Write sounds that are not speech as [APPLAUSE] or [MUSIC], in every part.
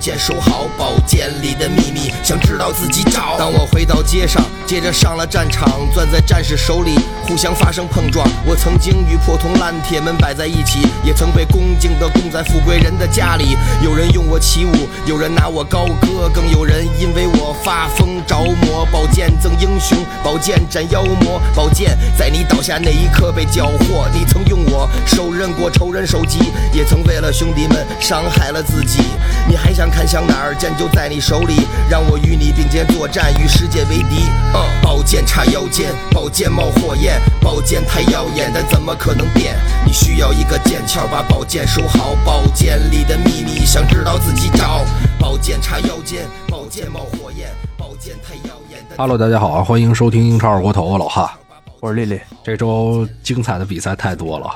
剑收好，宝剑里的秘密，想知道自己找。当我回到街上，接着上了战场，攥在战士手里，互相发生碰撞。我曾经与破铜烂铁们摆在一起，也曾被恭敬地供在富贵人的家里。有人用我起舞，有人拿我高歌，更有人因为我发疯着魔。宝剑赠英雄，宝剑斩妖魔，宝剑在你倒下那一刻被缴获。你曾用我手刃过仇人首级，也曾为了兄弟们伤害了自己。你还想看向哪儿？剑就在你手里，让我与你并肩作战，与世界为敌。嗯，宝剑插腰间，宝剑冒火焰，宝剑太耀眼，但怎么可能变？你需要一个剑鞘，把宝剑收好。宝剑里的秘密，想知道自己找。宝剑插腰间，宝剑冒火焰，宝剑太耀眼。但 Hello，大家好啊，欢迎收听英超二锅头，我老哈。我是丽丽，这周精彩的比赛太多了，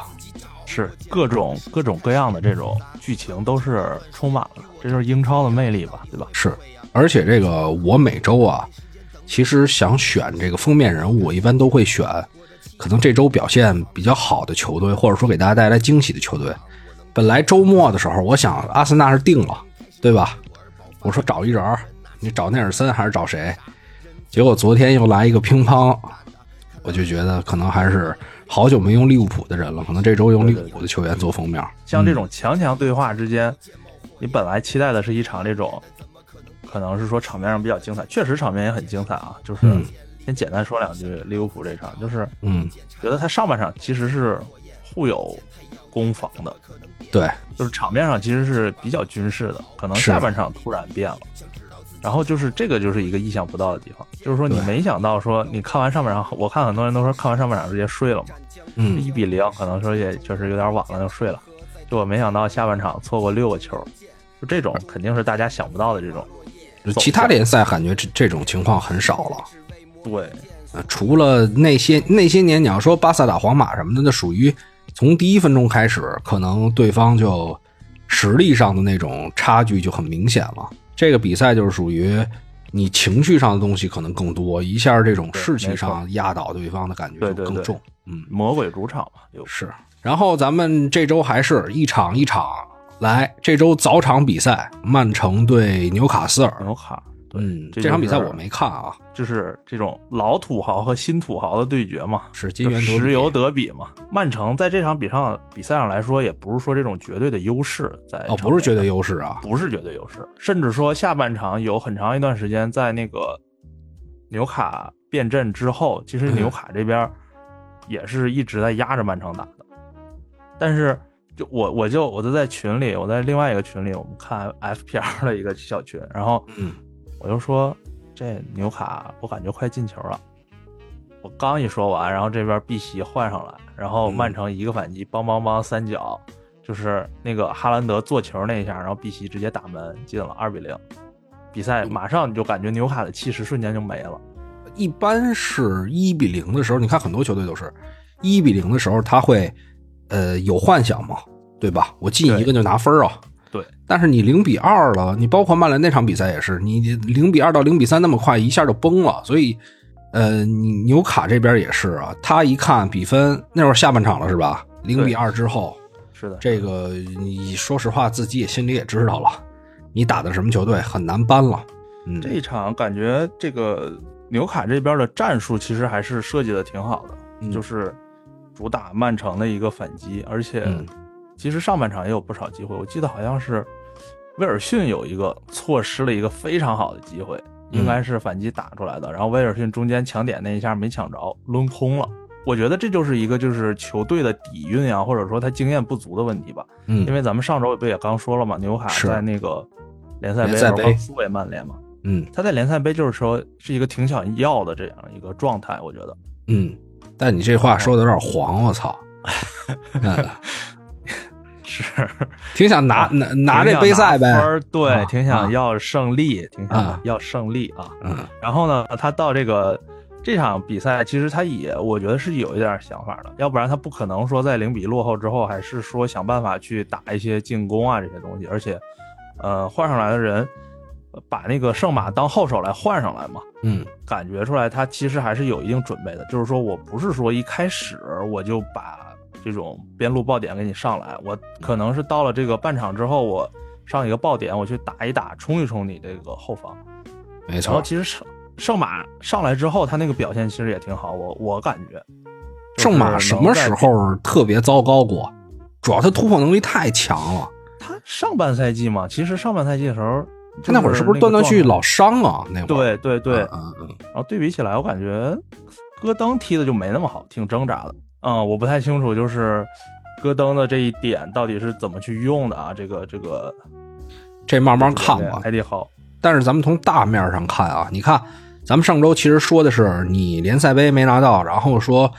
是各种各种各样的这种剧情都是充满了，这就是英超的魅力吧，对吧？是，而且这个我每周啊，其实想选这个封面人物，我一般都会选可能这周表现比较好的球队，或者说给大家带来惊喜的球队。本来周末的时候，我想阿森纳是定了，对吧？我说找一人，你找内尔森还是找谁？结果昨天又来一个乒乓，我就觉得可能还是好久没用利物浦的人了，可能这周用利物浦的球员做封面。像这种强强对话之间，你本来期待的是一场这种，可能是说场面上比较精彩，确实场面也很精彩啊。就是嗯先简单说两句利物浦这场，就是嗯，觉得他上半场其实是互有攻防的，对，就是场面上其实是比较军事的，可能下半场突然变了。然后就是这个就是一个意想不到的地方，就是说你没想到说你看完上半场，我看很多人都说看完上半场直接睡了嘛，嗯，一比零，可能说也确实有点晚了就睡了。就我没想到下半场错过六个球，就这种肯定是大家想不到的这种。其他联赛感觉这这种情况很少了。对，呃，除了那些那些年，你要说巴萨打皇马什么的，那属于从第一分钟开始，可能对方就实力上的那种差距就很明显了。这个比赛就是属于你情绪上的东西可能更多，一下这种士气上压倒对方的感觉对对对就更重。嗯，魔鬼主场嘛，有是。然后咱们这周还是一场一场来，这周早场比赛，曼城对纽卡斯尔。纽卡。对，嗯，这场比赛我没看啊，就是这种老土豪和新土豪的对决嘛，是金石油德比嘛。曼城在这场比上比赛上来说，也不是说这种绝对的优势在哦，不是绝对优势啊，不是绝对优势，甚至说下半场有很长一段时间在那个纽卡变阵之后，其实嗯纽卡这边也是一直在压着曼城打的。但是就我我就我就在群里，我在另外一个群里，我们看 FPL 的一个小群，然后嗯我就说这纽卡我感觉快进球了。我刚一说完，然后这边碧玺换上来，然后嗯曼城一个反击，梆梆梆三角，就是那个哈兰德做球那一下，然后碧玺直接打门进了二比零。比赛马上你就感觉纽卡的气势瞬间就没了。一般是一比零的时候，你看很多球队都是一比零的时候，他会呃有幻想嘛，对吧？我进一个就拿分啊。对，但是你零比二了，你包括曼联那场比赛也是，你零比二到零比三那么快，一下就崩了。所以，呃，你纽卡这边也是啊，他一看比分，那会儿下半场了是吧？零比二之后，是的，这个你说实话，自己也心里也知道了，你打的什么球队很难扳了。嗯，这一场感觉这个纽卡这边的战术其实还是设计的挺好的，嗯就是主打曼城的一个反击，而且嗯。其实上半场也有不少机会，我记得好像是威尔逊有一个错失了一个非常好的机会，嗯。应该是反击打出来的，然后威尔逊中间抢点那一下没抢着，抡空了。我觉得这就是一个就是球队的底蕴啊，或者说他经验不足的问题吧。嗯，因为咱们上周不也刚说了嘛，纽卡在那个联赛杯刚输给曼联嘛，嗯。他在联赛杯就是说是一个挺想要的这样一个状态，我觉得。嗯，但你这话说的有点黄，我操！[LAUGHS] 嗯，是挺想拿拿拿这杯赛呗。对，啊挺想要胜利，挺啊想要胜利啊。嗯然后呢，他到这个这场比赛，其实他也我觉得是有一点想法的，要不然他不可能说在零比落后之后，还是说想办法去打一些进攻啊这些东西，而且，呃，换上来的人呃把那个圣马当后手来换上来嘛，嗯感觉出来他其实还是有一定准备的，就是说我不是说一开始我就把这种边路爆点给你上来，我可能是到了这个半场之后，我上一个爆点，我去打一打，冲一冲你这个后防。没错。然后其实圣圣马上来之后，他那个表现其实也挺好，我我感觉。圣马什么时候特别糟糕过？主要他突破能力太强了。他上半赛季嘛，其实上半赛季的时候，他那会儿是不是断断续续老伤啊？那会儿对对对，嗯嗯。然后对比起来，我感觉戈登踢的就没那么好，挺挣扎的。嗯，我不太清楚，就是戈登的这一点到底是怎么去用的啊？这个这个，这慢慢看吧，还得好。但是咱们从大面上看啊，你看，咱们上周其实说的是你联赛杯没拿到，然后说。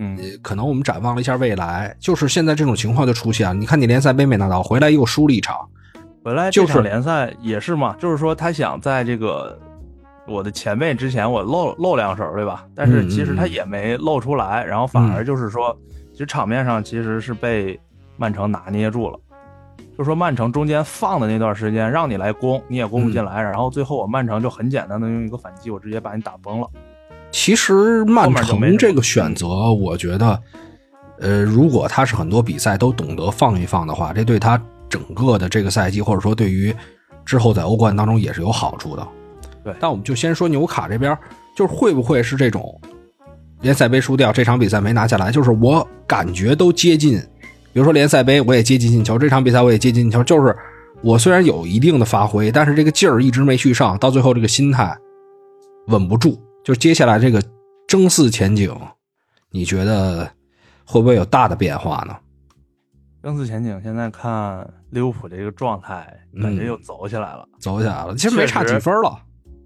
嗯，可能我们展望了一下未来，就是现在这种情况就出现了。你看，你联赛杯没拿到，回来又输了一场，回来这场联赛也是嘛，就是说他想在这个我的前辈之前我露露两手，对吧？但是其实他也没露出来，然后反而就是说，其实场面上其实是被曼城拿捏住了。就说曼城中间放的那段时间，让你来攻，你也攻不进来，然后最后我曼城就很简单的用一个反击，我直接把你打崩了。其实曼城这个选择，我觉得，呃，如果他是很多比赛都懂得放一放的话，这对他整个的这个赛季，或者说对于之后在欧冠当中也是有好处的。对，但我们就先说纽卡这边，就是会不会是这种联赛杯输掉，这场比赛没拿下来，就是我感觉都接近，比如说联赛杯我也接近进球，这场比赛我也接近进球，就是我虽然有一定的发挥，但是这个劲儿一直没续上，到最后这个心态稳不住。就接下来这个争四前景，你觉得会不会有大的变化呢？争四前景，现在看利物浦这个状态，感觉又走起来了，走起来了。其实没差几分了。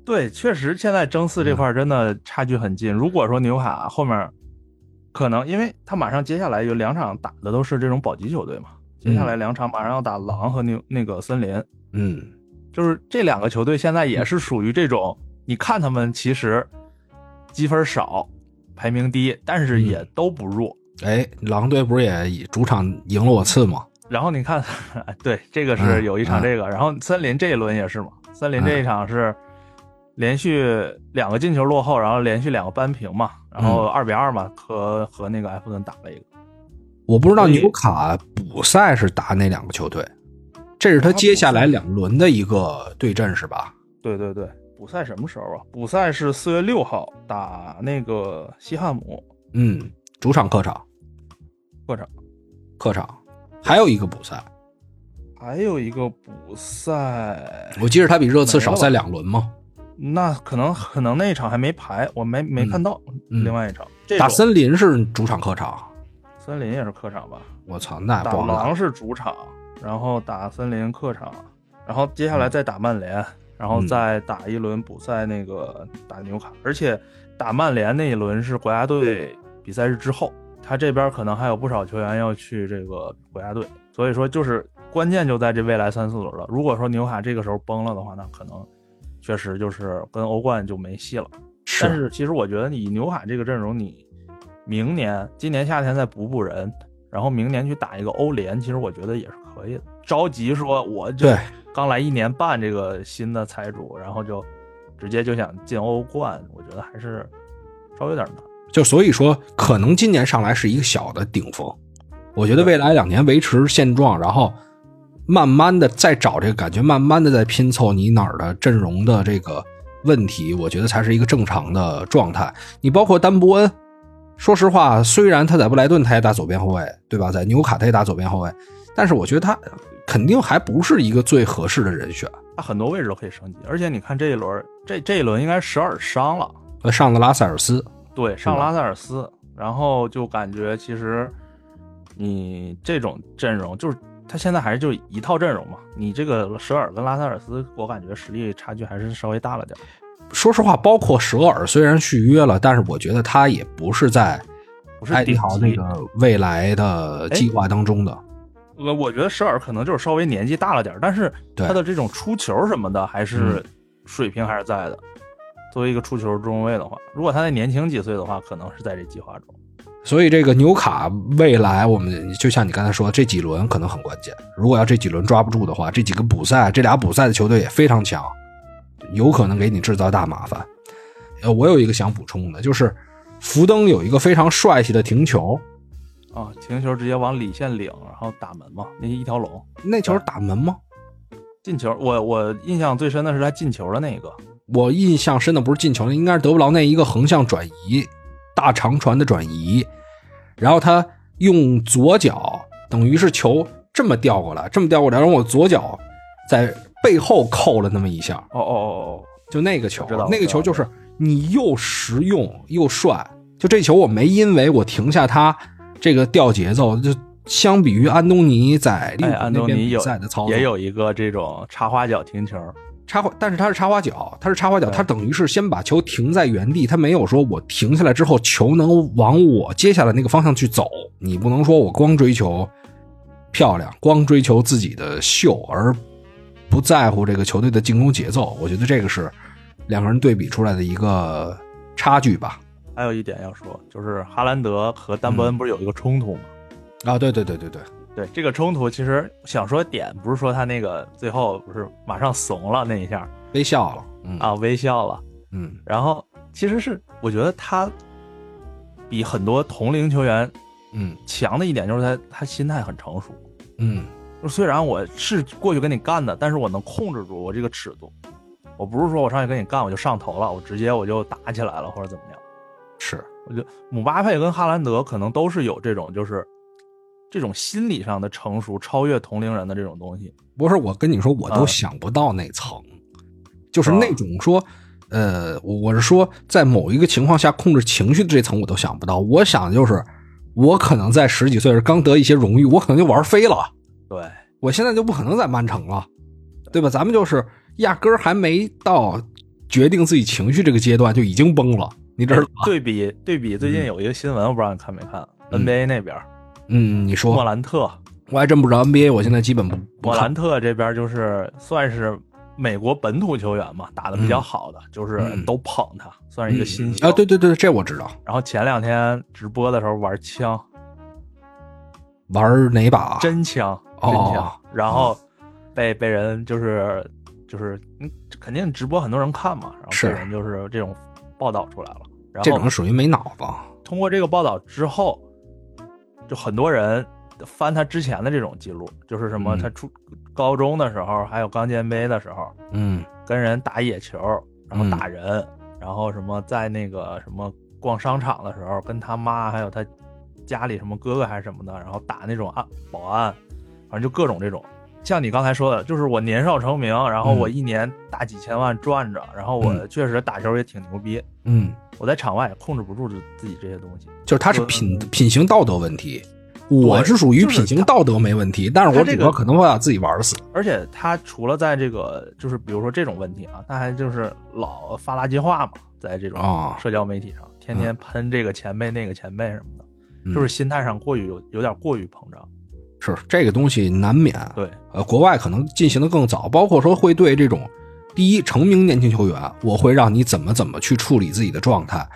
对，确实现在争四这块真的差距很近。如果说纽卡后面可能，因为他马上接下来有两场打的都是这种保级球队嘛，接下来两场马上要打狼和纽那个森林，嗯，就是这两个球队现在也是属于这种，你看他们其实。积分少，排名低，但是也都不弱。哎，狼队不是也主场赢了我次吗？然后你看，[LAUGHS] 对，这个是有一场这个，然后森林这一轮也是嘛。森林这一场是连续两个进球落后，然后连续两个扳平嘛，然后二比二嘛，和和那个埃弗顿打了一个。我不知道纽卡补赛是打哪两个球队，这是他接下来两轮的一个对阵是吧？对对对。补赛什么时候啊？补赛是四月六号打那个西汉姆，嗯，主场客场，客场，客场，还有一个补赛，还有一个补赛，我记得他比热刺少赛两轮吗？那可能可能那一场还没排，我没没看到。另外一场。打森林是主场客场，森林也是客场吧？我操，那打狼是主场，然后打森林客场，然后接下来再打曼联。然后再打一轮补赛，那个打纽卡，而且打曼联那一轮是国家队比赛日之后，他这边可能还有不少球员要去这个国家队，所以说就是关键就在这未来三四轮了。如果说纽卡这个时候崩了的话，那可能确实就是跟欧冠就没戏了。但是其实我觉得你纽卡这个阵容，你明年今年夏天再补补人，然后明年去打一个欧联，其实我觉得也是可以的。着急说我就。刚来一年半，这个新的财主，然后就直接就想进欧冠，我觉得还是稍微有点难。就所以说，可能今年上来是一个小的顶峰，我觉得未来两年维持现状，然后慢慢的再找这个感觉，慢慢的再拼凑你哪儿的阵容的这个问题，我觉得才是一个正常的状态。你包括丹伯恩，说实话，虽然他在布莱顿他也打左边后卫，对吧？在纽卡他也打左边后卫，但是我觉得他。肯定还不是一个最合适的人选，他很多位置都可以升级，而且你看这一轮，这这一轮应该十二伤了，上了拉塞尔斯，对，上拉塞尔斯，然后就感觉其实你这种阵容，就是他现在还是就一套阵容嘛，你这个舍尔跟拉塞尔斯，我感觉实力差距还是稍微大了点。说实话，包括舍尔虽然续约了，但是我觉得他也不是在不是迪豪那个未来的计划当中的。我我觉得舍尔可能就是稍微年纪大了点但是他的这种出球什么的还是水平还是在的。作为一个出球中卫的话，如果他再年轻几岁的话，可能是在这计划中。所以这个纽卡未来，我们就像你刚才说，这几轮可能很关键。如果要这几轮抓不住的话，这几个补赛，这俩补赛的球队也非常强，有可能给你制造大麻烦。呃，我有一个想补充的，就是福登有一个非常帅气的停球。啊！停球直接往里线领，然后打门嘛？那一条龙，那球打门吗？进球，我我印象最深的是他进球的那个，我印象深的不是进球，应该是德布劳内一个横向转移，大长传的转移，然后他用左脚，等于是球这么调过来，这么调过来，然后我左脚在背后扣了那么一下，哦哦哦哦就那个球那个球就是你又实用又帅，就这球我没因为我停下他这个调节奏，就相比于安东尼在利物浦那边比安东尼有赛的操作，也有一个这种插花脚停球，插花，但是他是插花脚，他是插花脚，对他等于是先把球停在原地，他没有说我停下来之后球能往我接下来那个方向去走。你不能说我光追求漂亮，光追求自己的秀，而不在乎这个球队的进攻节奏。我觉得这个是两个人对比出来的一个差距吧。还有一点要说，就是哈兰德和丹嗯伯恩不是有一个冲突吗？啊，对对对对对，对这个冲突，其实想说点不是说他那个最后不是马上怂了那一下微笑了，嗯啊，微笑了，嗯。然后其实是我觉得他比很多同龄球员嗯。强的一点就是他他心态很成熟。嗯。虽然我是过去跟你干的，但是我能控制住我这个尺度，我不是说我上去跟你干我就上头了，我直接我就打起来了或者怎么样。是，我觉得姆巴佩跟哈兰德可能都是有这种就是这种心理上的成熟，超越同龄人的这种东西。不是我跟你说，我都啊想不到那层，就是啊那种说，呃，我我是说，在某一个情况下控制情绪的这层我都想不到。我想的就是，我可能在十几岁时刚得一些荣誉，我可能就玩飞了，对，我现在就不可能在曼城了，对。吧？咱们就是压根儿还没到决定自己情绪这个阶段就已经崩了，你知道吧？对比对比，最近有一个新闻，我不知道你看没看、嗯。N b a 那边嗯，你说。莫，兰特，我还真不知道 NBA，我现在基本不不莫兰。特这边就是算是美国本土球员嘛，打的比较好的，就是嗯都捧他，算是一个新星。啊，对对对，这我知道。然后前两天直播的时候玩枪，玩哪把？真枪，哦。真枪，然后被被人就是就是，嗯，肯定直播很多人看嘛，然后是被人就是这种报道出来了，然后这种属于没脑子。通过这个报道之后，就很多人翻他之前的这种记录，就是什么嗯。他初高中的时候，还有刚进 NBA 的时候，嗯。跟人打野球，然后嗯打人，然后什么在那个什么逛商场的时候，跟他妈还有他家里什么哥哥还是什么的，然后打那种安保安，反正就各种这种。像你刚才说的，就是我年少成名，然后我一年大几千万赚着，然后我嗯。确实打球也挺牛逼，嗯，我在场外也控制不住自己这些东西。就是他是呃品品行道德问题，我是属于品行道德没问题，但是我主要可能会把自己玩死。而且他除了在这个，就是比如说这种问题啊，他还就是老发垃圾话嘛，在这种哦社交媒体上，天天喷这个前辈那个前辈什么的，嗯就是心态上过于有有点过于膨胀。是这个东西难免。对，呃，国外可能进行的更早，包括说会对这种第一成名年轻球员，我会让你怎么怎么去处理自己的状态。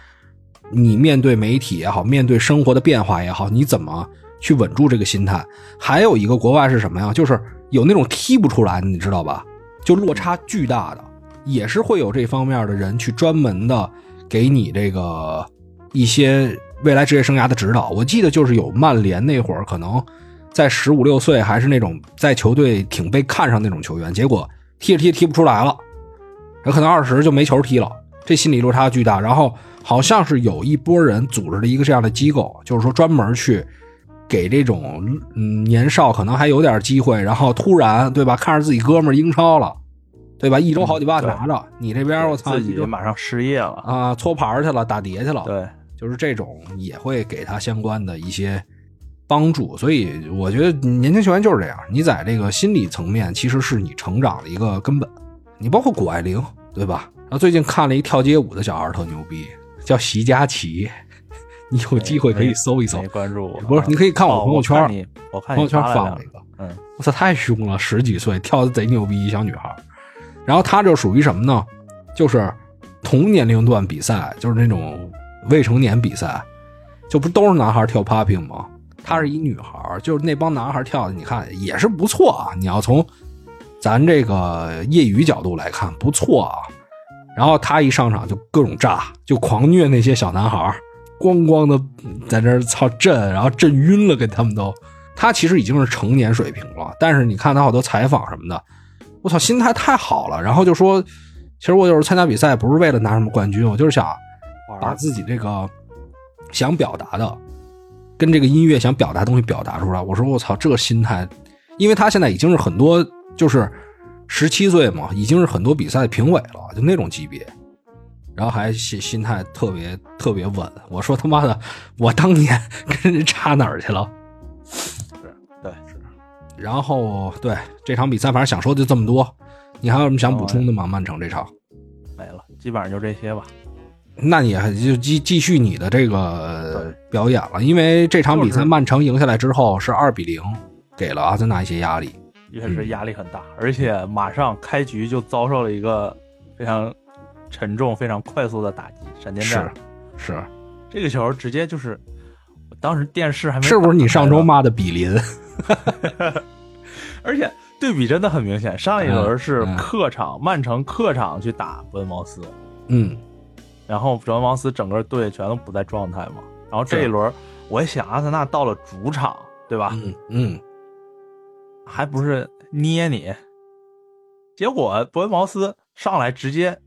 你面对媒体也好，面对生活的变化也好，你怎么去稳住这个心态？还有一个国外是什么呀？就是有那种踢不出来，你知道吧？就落差巨大的，也是会有这方面的人去专门的给你这个一些未来职业生涯的指导。我记得就是有曼联那会儿，可能在十五六岁还是那种在球队挺被看上那种球员，结果踢着踢着踢不出来了，有可能二十就没球踢了，这心理落差巨大。然后好像是有一波人组织了一个这样的机构，就是说专门去给这种嗯年少可能还有点机会，然后突然对吧，看着自己哥们儿英超了，对吧，一周好几万拿着，你这边我操，自己马上失业了。啊搓牌去了，打碟去了，对，就是这种也会给他相关的一些帮助，所以我觉得年轻球员就是这样，你在这个心理层面其实是你成长的一个根本。你包括谷爱凌，对吧？然后最近看了一跳街舞的小孩儿特牛逼，叫席佳琪，你有机会可以搜一搜没。关注我。不是你可以看我哦朋友圈我看你我看你朋友圈发了放了一个，嗯，我操，太凶了，十几岁跳的贼牛逼，一小女孩。然后她就属于什么呢？就是同年龄段比赛，就是那种未成年比赛，就不都是男孩跳 popping 吗？她是一女孩，就是那帮男孩跳的，你看也是不错啊。你要从咱这个业余角度来看，不错啊。然后他一上场就各种炸，就狂虐那些小男孩，咣咣的在那操震，然后震晕了，给他们都。他其实已经是成年水平了，但是你看他好多采访什么的，我操，心态太好了。然后就说，其实我有时候参加比赛不是为了拿什么冠军，我就是想把自己这个想表达的，跟这个音乐想表达的东西表达出来。我说我操，这个心态，因为他现在已经是很多就是十七岁嘛，已经是很多比赛的评委了，就那种级别。然后还心心态特别特别稳。我说他妈的，[LAUGHS] 我当年跟人差哪儿去了？是，对，是。然后对这场比赛，反正想说的就这么多。你还有什么想补充的吗？曼城这场没了，基本上就这些吧。那你还就继继续你的这个表演了，因为这场比赛曼城赢下来之后是二比零，给了阿森纳一些压力，确实压力很大，而且马上开局就遭受了一个非常。沉重、非常快速的打击，闪电战是是，这个球直接就是，当时电视还没是不是你上周骂的比林，[LAUGHS] 而且对比真的很明显。上一轮是客场，曼城客场去打伯恩茅斯，嗯，然后伯恩茅斯整个队全都不在状态嘛。然后这一轮，我一想，阿森纳到了主场，对吧？嗯嗯，还不是捏你，结果伯恩茅斯上来直接。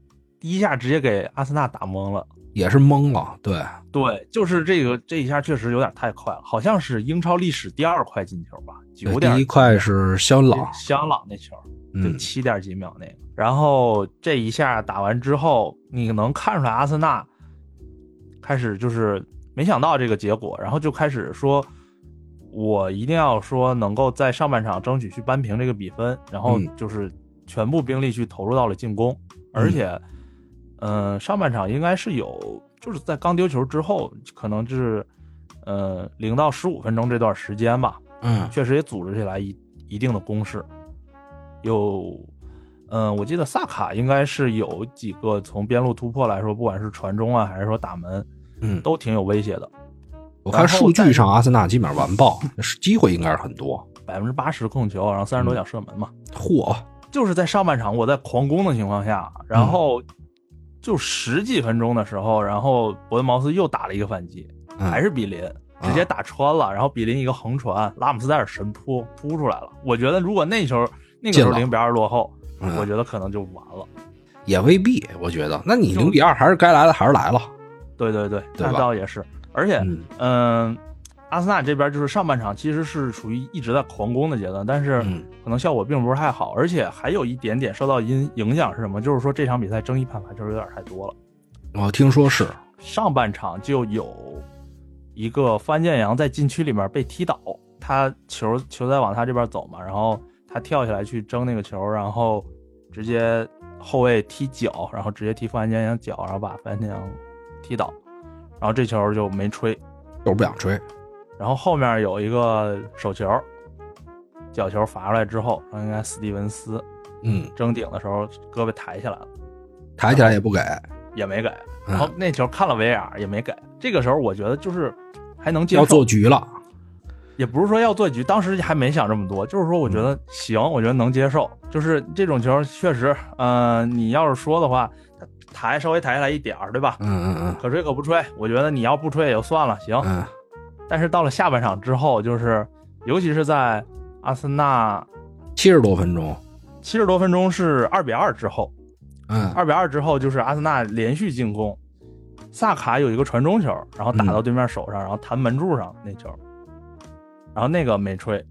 第一下直接给阿森纳打懵了，也是懵了。对对，就是这个这一下确实有点太快了，好像是英超历史第二快进球吧？九点第一快是香朗，香朗那球，对，七点几秒那个。然后这一下打完之后，你能看出来阿森纳开始就是没想到这个结果，然后就开始说，我一定要说能够在上半场争取去扳平这个比分，然后就是全部兵力去投入到了进攻，而且。嗯，上半场应该是有，就是在刚丢球之后，可能就是，呃，零到十五分钟这段时间吧。嗯，确实也组织起来一一定的攻势。有，嗯，我记得萨卡应该是有几个从边路突破来说，不管是传中啊，还是说打门，嗯，都挺有威胁的。我看数据上，阿森纳基本上完爆，机会应该是很多，百分之八十控球，然后三十多脚射门嘛。嚯！就是在上半场我在狂攻的情况下，然后。就十几分钟的时候，然后伯恩茅斯又打了一个反击，还是比林直接打穿了，然后比林一个横传，拉姆斯戴尔神扑扑出来了。我觉得如果那球那个时候零比二落后，我觉得可能就完了，也未必。我觉得，那你零比二还是该来的还是来了。对对对，那倒也是。而且，嗯。阿森纳这边就是上半场其实是属于一直在狂攻的阶段，但是可能效果并不是太好，而且还有一点点受到影影响是什么？就是说这场比赛争议判罚就是有点太多了。我听说是上半场就有一个范建阳在禁区里面被踢倒，他球球在往他这边走嘛，然后他跳下来去争那个球，然后直接后卫踢脚，然后直接踢范建阳脚，然后把范建阳踢倒，然后这球就没吹，就是不想吹。然后后面有一个手球，角球罚出来之后，应该斯蒂文斯，嗯，争顶的时候胳膊抬起来了，抬起来也不给，也没给。然后那球看了维尔也没给。这个时候我觉得就是还能接受，要做局了，也不是说要做局，当时还没想这么多，就是说我觉得行，我觉得能接受。就是这种球确实，嗯，你要是说的话，抬稍微抬下来一点儿，对吧？嗯嗯嗯，可吹可不吹，我觉得你要不吹也就算了，行。嗯。但是到了下半场之后，就是尤其是在阿森纳七十多分钟，七十多分钟是二比二之后，嗯，二比二之后就是阿森纳连续进攻，萨卡有一个传中球，然后打到对面手上，然后弹门柱上那球，然后那个没吹，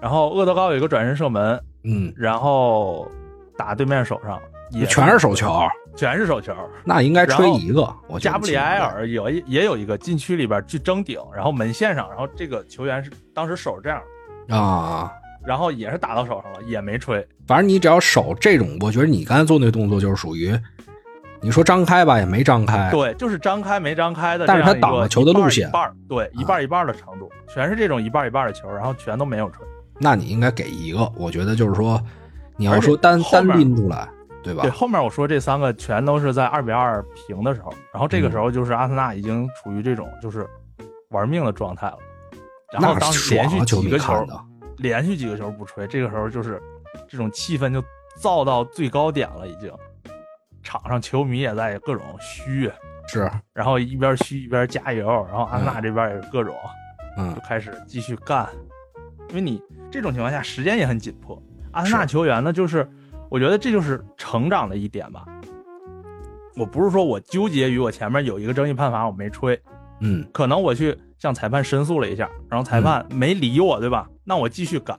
然后厄德高有一个转身射门，嗯，然后打对面手上也全是手球。全是手球，那应该吹一个。加布里埃尔有也有一个禁区里边去争顶，然后门线上，然后这个球员是当时手是这样啊，然后也是打到手上了，也没吹。反正你只要手这种，我觉得你刚才做那动作就是属于，你说张开吧也没张开，对，就是张开没张开的，但是他挡了球的路线，一半对，一半一半的长度，全是这种一半一半的球，然后全都没有吹。那你应该给一个，我觉得就是说，你要说单单拎出来。对吧？对，后面我说这三个全都是在二比二平的时候，然后这个时候就是阿森纳已经处于这种就是玩命的状态了。然后当时连续几个球，连续几个球不吹，这个时候就是这种气氛就造到最高点了，已经。场上球迷也在各种嘘，是，然后一边嘘一边加油，然后阿森纳这边也是各种，嗯，就开始继续干。因为你这种情况下时间也很紧迫，阿森纳球员呢就是。我觉得这就是成长的一点吧。我不是说我纠结于我前面有一个争议判罚我没吹，嗯可能我去向裁判申诉了一下，然后裁判没理我，对吧？那我继续赶。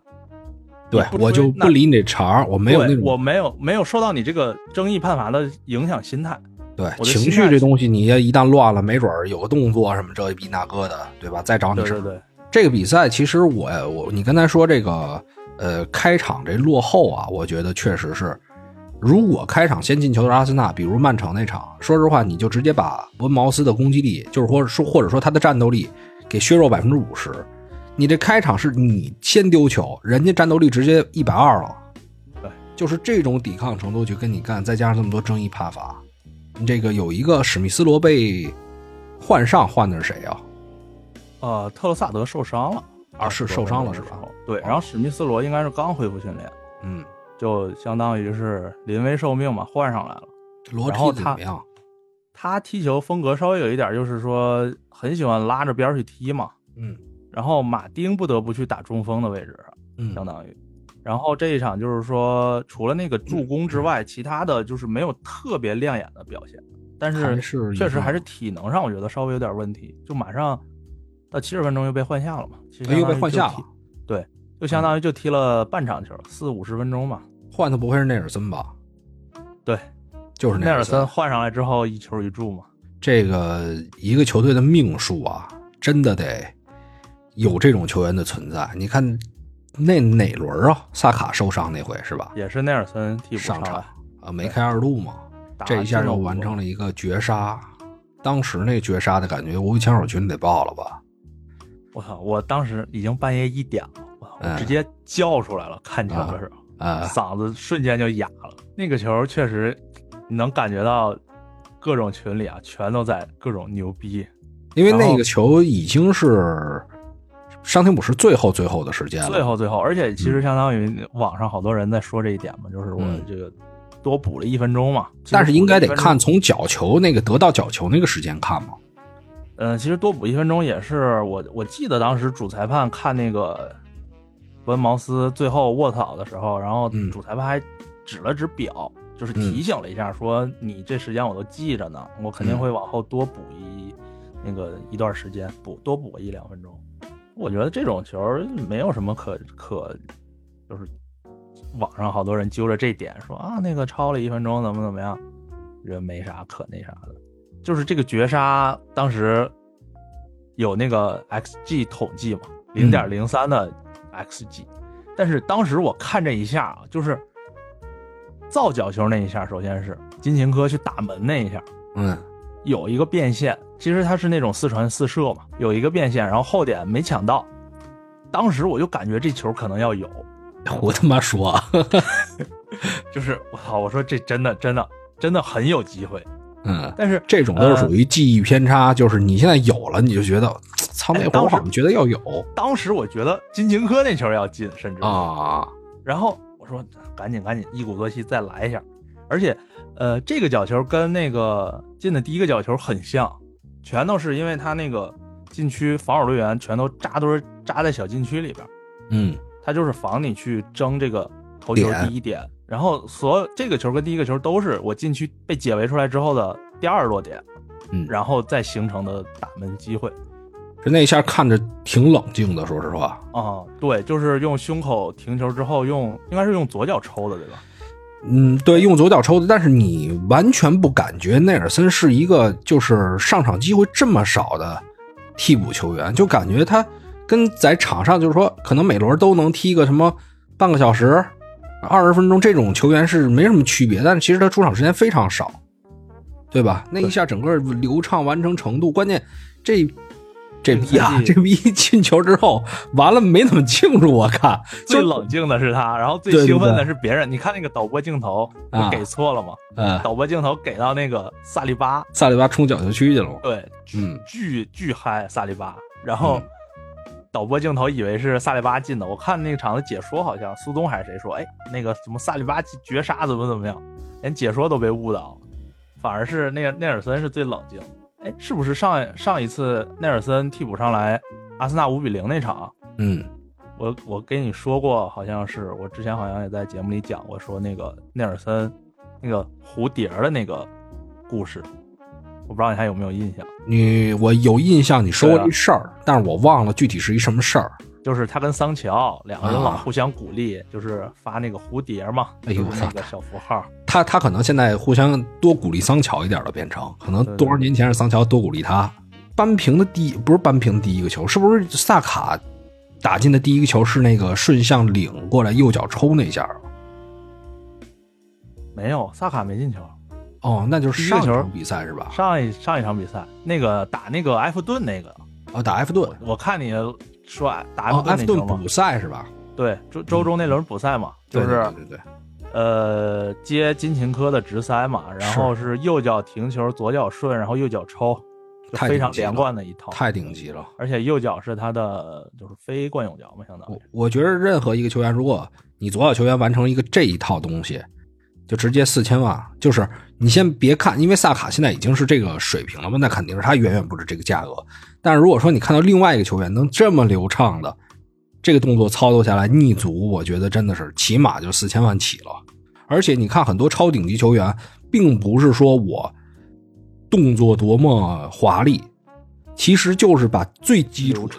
对我就不理你这茬儿，我没有那种我没有没有受到你这个争议判罚的影响心态。对我情绪这东西，你要一旦乱了，没准儿有个动作什么这一逼那个的，对吧？再找你事儿。对对对，这个比赛其实我我你刚才说这个呃开场这落后啊，我觉得确实是，如果开场先进球的是阿森纳，比如曼城那场，说实话你就直接把温茅斯的攻击力，就是或者说或者说他的战斗力给削弱百分之五十，你这开场是你先丢球，人家战斗力直接一百二了，对，就是这种抵抗程度去跟你干，再加上这么多争议判罚，这个有一个史密斯罗被换上，换的是谁啊？呃，特洛萨德受伤了啊是受伤了是吧分钟的时候？对，然后史密斯罗应该是刚恢复训练，嗯，就相当于是临危受命嘛，换上来了。罗踢怎么样？他踢球风格稍微有一点，就是说很喜欢拉着边去踢嘛。嗯然后马丁不得不去打中锋的位置上，嗯相当于。然后这一场就是说，除了那个助攻之外，其他的就是没有特别亮眼的表现，但是确实还是体能上我觉得稍微有点问题，就马上到七十分钟又被换下了嘛，其又被换下了，对，就相当于就踢了半场球，四五十分钟吧。换的不会是内尔森吧？对，就是内尔森森。换上来之后一球一助嘛，这个一个球队的命数啊，真的得有这种球员的存在。你看那哪轮啊？萨卡受伤那回是吧？也是内尔森替补上场，啊，梅开二度嘛，这一下又进了五个完成了一个绝杀。当时那绝杀的感觉，无枪手群得爆了吧？我操！我当时已经半夜一点了，我直接叫出来了，看球的时候，啊，嗓子瞬间就哑了。那个球确实，你能感觉到各种群里啊，全都在各种牛逼。因为那个球已经是伤停补时最后最后的时间了。最后最后，而且其实相当于网上好多人在说这一点嘛，就是我嗯这个多补了一分钟嘛。但是应该得看从角球那个得到角球那个时间看嘛。嗯，其实多补一分钟也是我我记得当时主裁判看那个伯恩茅斯最后卧槽的时候，然后嗯主裁判还指了指表，就是提醒了一下，说你这时间我都记着呢，我肯定会往后多补一那个一段时间，补多补个一两分钟。我觉得这种球没有什么可可，就是网上好多人揪着这点说啊，那个超了一分钟怎么怎么样，觉得没啥可那啥的。就是这个绝杀，当时有那个 xG 统计嘛，零点零三的 xG，、但是当时我看这一下啊，就是造角球那一下，首先是金琴科去打门那一下，嗯。有一个变线，其实他是那种四传四射嘛，有一个变线，然后后点没抢到，当时我就感觉这球可能要有，[LAUGHS] 我他妈说，[LAUGHS] 就是我操，我说这真的真的真的很有机会，嗯，但是这种都是属于记忆偏差，就是你现在有了，你就觉得，[TSK] 操，那会儿哎当时我好像觉得要有。当时我觉得金琴科那球要进，甚至啊，然后我说赶紧赶紧一鼓作气再来一下，而且呃这个角球跟那个进的第一个角球很像，全都是因为他那个禁区防守队员全都扎堆扎在小禁区里边，嗯。他就是防你去争这个头球第一点，然后所有这个球跟第一个球都是我禁区被解围出来之后的第二落点，嗯，然后再形成的打门机会。这那一下看着挺冷静的，说实话，啊、对，就是用胸口停球之后用，应该是用左脚抽的，对吧？嗯，对，用左脚抽的，但是你完全不感觉内尔森是一个就是上场机会这么少的替补球员，就感觉他跟在场上就是说，可能每轮都能踢个什么半个小时、二十分钟这种球员是没什么区别，但是其实他出场时间非常少，对吧？那一下整个流畅完成程度，关键这。这逼啊，这这逼进球之后，完了没怎么庆祝，我看 [LAUGHS] 最冷静的是他，然后最兴奋的是别人。你看那个导播镜头，给错了吗？呃，导播镜头给到那个萨利巴，萨利巴冲角球区去了嘛，对，嗯巨巨嗨萨利巴，然后嗯导播镜头以为是萨利巴进的，我看那个场的解说好像苏东还是谁说，哎，那个什么萨利巴绝杀怎么怎么样，连解说都被误导，反而是那个内尔森是最冷静。哎，是不是上上一次内尔森替补上来，阿森纳五比零那场，嗯，我我跟你说过，好像是我之前好像也在节目里讲过，说那个内尔森那个蝴蝶的那个故事，我不知道你还有没有印象？你我有印象你说过对啊这事儿，但是我忘了具体是一什么事儿。就是他跟桑乔两个人老啊互相鼓励，就是发那个蝴蝶嘛，哎呦就是那个小符号。他他可能现在互相多鼓励桑乔一点了，变成可能多少年前是桑乔多鼓励他。扳平的第不是扳平的第一个球，是不是萨卡打进的第一个球是那个顺向领过来右脚抽那下？没有，萨卡没进球。哦，那就是上一场比赛是吧？上一上一场比赛，那个打那个埃弗顿那个，哦，打埃弗顿，我看你说打埃弗，哦埃弗顿补赛是吧？对，周周中那轮补赛嘛，就是对对对对，呃接金琴科的直塞嘛，然后是右脚停球，左脚顺，然后右脚抽，非常连贯的一套。太顶级了。而且右脚是他的就是非惯用脚嘛，相当于我我觉得任何一个球员，如果你左脚球员完成一个这一套东西，就直接四千万。就是你先别看，因为萨卡现在已经是这个水平了嘛，那肯定是他远远不止这个价格。但是如果说你看到另外一个球员能这么流畅的这个动作操作下来逆足，我觉得真的是起码就四千万起了。而且你看很多超顶级球员，并不是说我动作多么华丽，其实就是把最基础的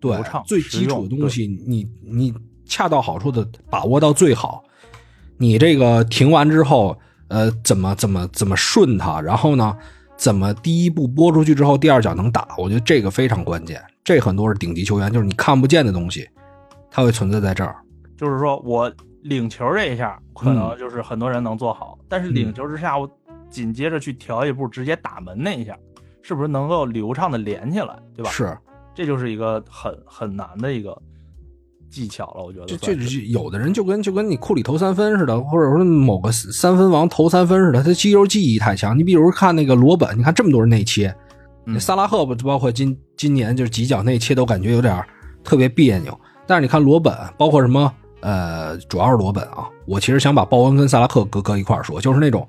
对最基础的东西，你你恰到好处的把握到最好。你这个停完之后，呃，怎么怎么怎么顺它，然后呢，怎么第一步拨出去之后，第二脚能打，我觉得这个非常关键。这很多是顶级球员，就是你看不见的东西，它会存在在这儿。就是说我领球这一下，可嗯能就是很多人能做好，但是领球之下，我紧接着去调一步，直接打门那一下，是不是能够流畅的连起来，对吧？是，这就是一个很很难的一个技巧了，我觉得这算是。这这有的人就跟就跟你库里投三分似的，或者说某个三分王投三分似的，他肌肉记忆太强。你比如看那个罗本，你看这么多人内切，嗯萨拉赫不包括今今年就是几脚内切都感觉有点特别别扭。但是你看罗本，包括什么呃，主要是罗本啊，我其实想把鲍恩跟萨拉赫搁搁一块儿说，就是那种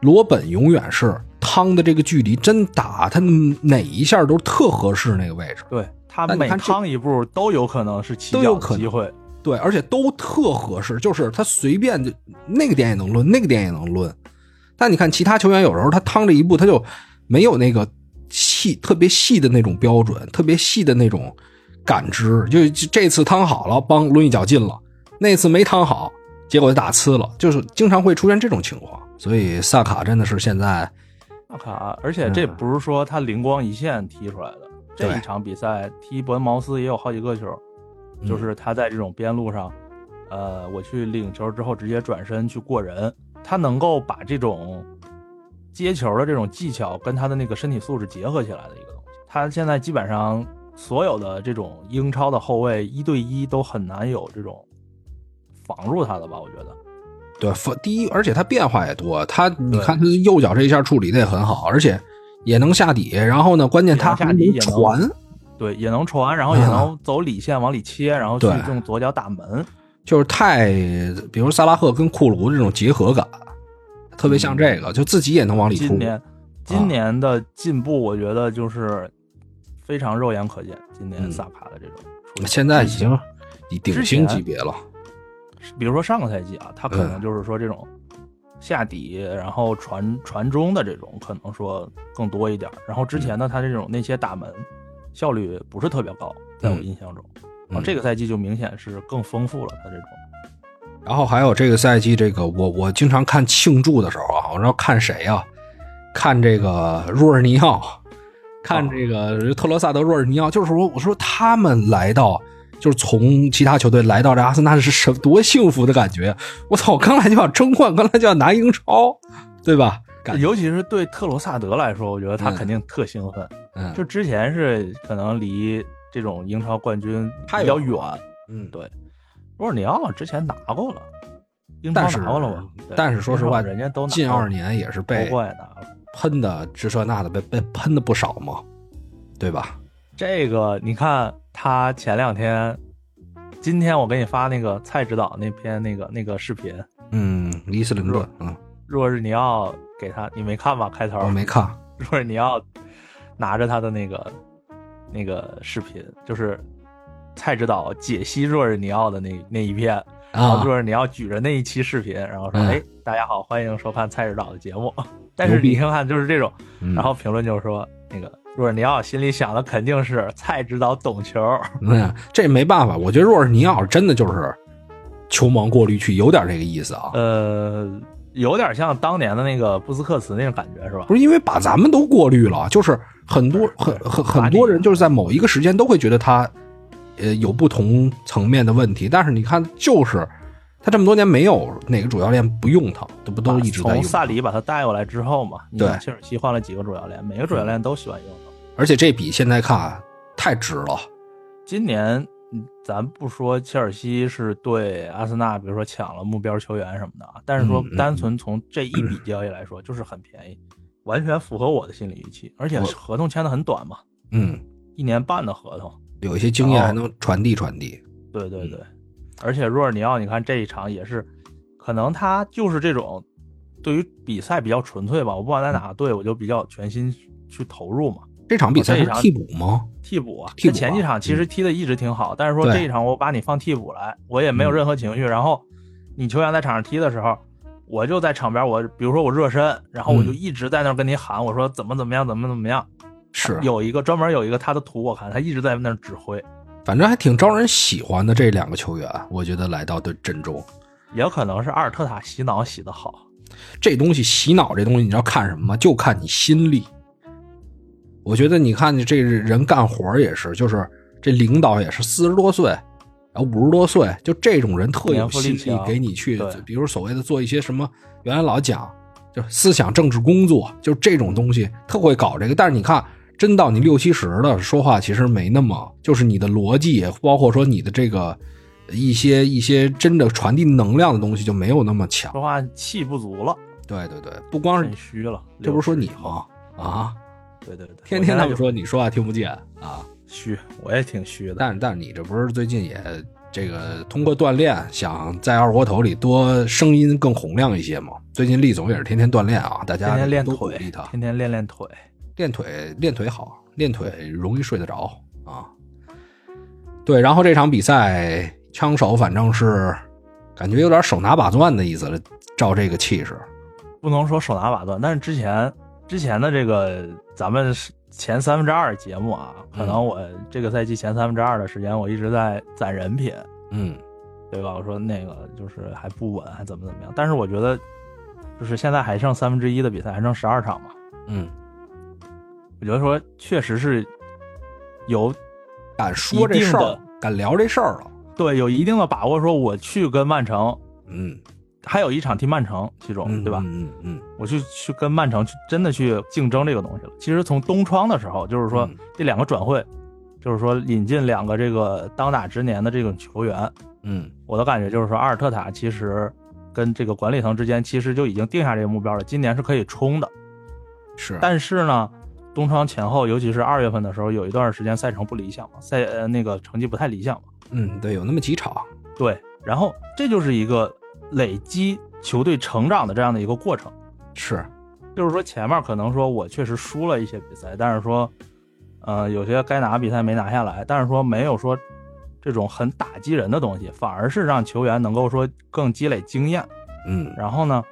罗本永远是汤的这个距离真打，他哪一下都特合适那个位置。对他每趟一步都有可能是起脚都有可能的机会，对，而且都特合适，就是他随便就那个点也能抡，那个点也能抡。但你看其他球员，有时候他趟这一步，他就没有那个细、特别细的那种标准，特别细的那种感知。就就这次趟好了，帮抡一脚进了；那次没趟好，结果就打呲了，就是经常会出现这种情况。所以萨卡真的是现在萨卡，而且这嗯不是说他灵光一现踢出来的。这一场比赛踢伯恩茅斯也有好几个球，嗯就是他在这种边路上，呃，我去领球之后直接转身去过人，他能够把这种接球的这种技巧跟他的那个身体素质结合起来的一个东西。他现在基本上所有的这种英超的后卫一对一都很难有这种防住他的吧？我觉得。对，分第一，而且他变化也多。他你看他右脚这一下处理的也很好，而且也能下底。然后呢，关键他还能也能下底也能传，对，也能传，然后也啊能走里线往里切，然后去用左脚打门。就是太，比如萨拉赫跟库鲁这种结合感，特别像这个，就自己也能往里突。今年，今年的进步，我觉得就是非常肉眼可见。今年嗯萨卡的这种出现，在已经以顶之星级别了。比如说上个赛季啊，他可能就是说这种下底，然后传传中的这种，可能说更多一点。然后之前呢，他这种那些打门效率不是特别高，在我嗯印象中。嗯然后这个赛季就明显是更丰富了，他这种。然后还有这个赛季，这个我我经常看庆祝的时候啊，我说看谁啊？看这个若尔尼奥，看这个特罗萨德、若尔尼奥，就是说，我说他们来到，就是从其他球队来到这阿森纳是什多幸福的感觉！[LAUGHS] 我操，我刚来就要争冠，刚来就要拿英超，对吧？感尤其是对特罗萨德来说，我觉得他嗯肯定特兴奋。嗯，就之前是可能离这种英超冠军太比较远，嗯，对。若尔尼奥之前拿过了，英超但是拿过了嘛？对但是说实话，人家都拿近二年也是被。喷的这这那的，被被喷的不少嘛，对吧？这个你看，他前两天，今天我给你发那个蔡指导那篇那个那个视频，嗯，伊斯林顿，嗯，若日尼奥给他，你没看吧？开头我没看，若日尼奥拿着他的那个那个视频，就是蔡指导解析若日尼奥的那那一篇，然后啊，若日尼奥举着那一期视频，然后说：“嗯哎，大家好，欢迎收看蔡指导的节目。”但是你看看，就是这种，嗯然后评论就是说，那个若尔尼奥心里想的肯定是蔡指导懂球，[LAUGHS] 嗯，这没办法，我觉得若尔尼奥真的就是球盲过滤器，有点这个意思啊。呃，有点像当年的那个布斯克茨那种感觉，是吧？不是因为把咱们都过滤了，就是很多很很很多人就是在某一个时间都会觉得他，呃，有不同层面的问题，但是你看，就是他这么多年没有哪个主教练不用他，这不都一直在从用从？萨里把他带过来之后嘛，对看切尔西换了几个主教练，每个主教练都喜欢用他。而且这笔现在看啊太值了，今年，嗯咱不说切尔西是对阿森纳，比如说抢了目标球员什么的啊，但是说单纯从这一笔交易来说，就是很便宜，完全符合我的心理预期，而且合同签的很短嘛，嗯，一年半的合同。有一些经验哦还能传递传递，对对对，而且若尔尼奥，你看这一场也是，可能他就是这种对于比赛比较纯粹吧，我不管在哪个队，我就比较全心去投入嘛。这场比赛是替补吗？替补啊，替补啊前几场其实踢的一直挺好，但是说这一场我把你放替补来，我也没有任何情绪。然后你球员在场上踢的时候，我就在场边，我比如说我热身，然后我就一直在那儿跟你喊，我说怎么怎么样，怎么怎么样。是，有一个专门有一个他的图，我看他一直在那儿指挥，反正还挺招人喜欢的这两个球员，我觉得来到队阵中，也可能是阿尔特塔洗脑洗的好。这东西洗脑这东西，你知道看什么吗？就看你心力。我觉得你看你这人干活也是，就是这领导也是四十多岁，然后五十多岁，就这种人特有心力给你去，比如所谓的做一些什么，原来老讲就思想政治工作，就这种东西特会搞这个。但是你看，真到你六七十了，说话其实没那么，就是你的逻辑，包括说你的这个一些一些真的传递能量的东西就没有那么强。说话气不足了，对对对，不光是你虚了。这不是说你吗？啊，对对对，天天他们说你说话听不见啊，虚，我也挺虚的。但是但是你这不是最近也这个通过锻炼，想在二锅头里多声音更洪亮一些吗？最近厉总也是天天锻炼啊，大家天天练都鼓腿励他，天天练练腿。练腿练腿好，练腿容易睡得着啊。对，然后这场比赛枪手反正是感觉有点手拿把攥的意思了，照这个气势，不能说手拿把攥，但是之前之前的这个咱们是前三分之二节目啊，可能我这个赛季前三分之二的时间，我一直在攒人品，嗯对吧？我说那个就是还不稳，还怎么怎么样？但是我觉得，就是现在还剩三分之一的比赛，还剩十二场嘛，嗯，我觉得说确实是有敢说这事儿敢聊这事儿了，对有一定的把握，说我去跟曼城，嗯，还有一场踢曼城，其中嗯对吧？嗯嗯我去去跟曼城去真的去竞争这个东西了。其实从东窗的时候，就是说嗯这两个转会，就是说引进两个这个当打之年的这种球员，嗯我的感觉就是说阿尔特塔其实跟这个管理层之间其实就已经定下这个目标了，今年是可以冲的。是，但是呢，东窗前后，尤其是二月份的时候，有一段时间赛程不理想嘛，赛呃那个成绩不太理想嘛。嗯对，有那么几场，对，然后这就是一个累积球队成长的这样的一个过程。是，就是说前面可能说我确实输了一些比赛，但是说，呃，有些该拿比赛没拿下来，但是说没有说这种很打击人的东西，反而是让球员能够说更积累经验。嗯然后呢，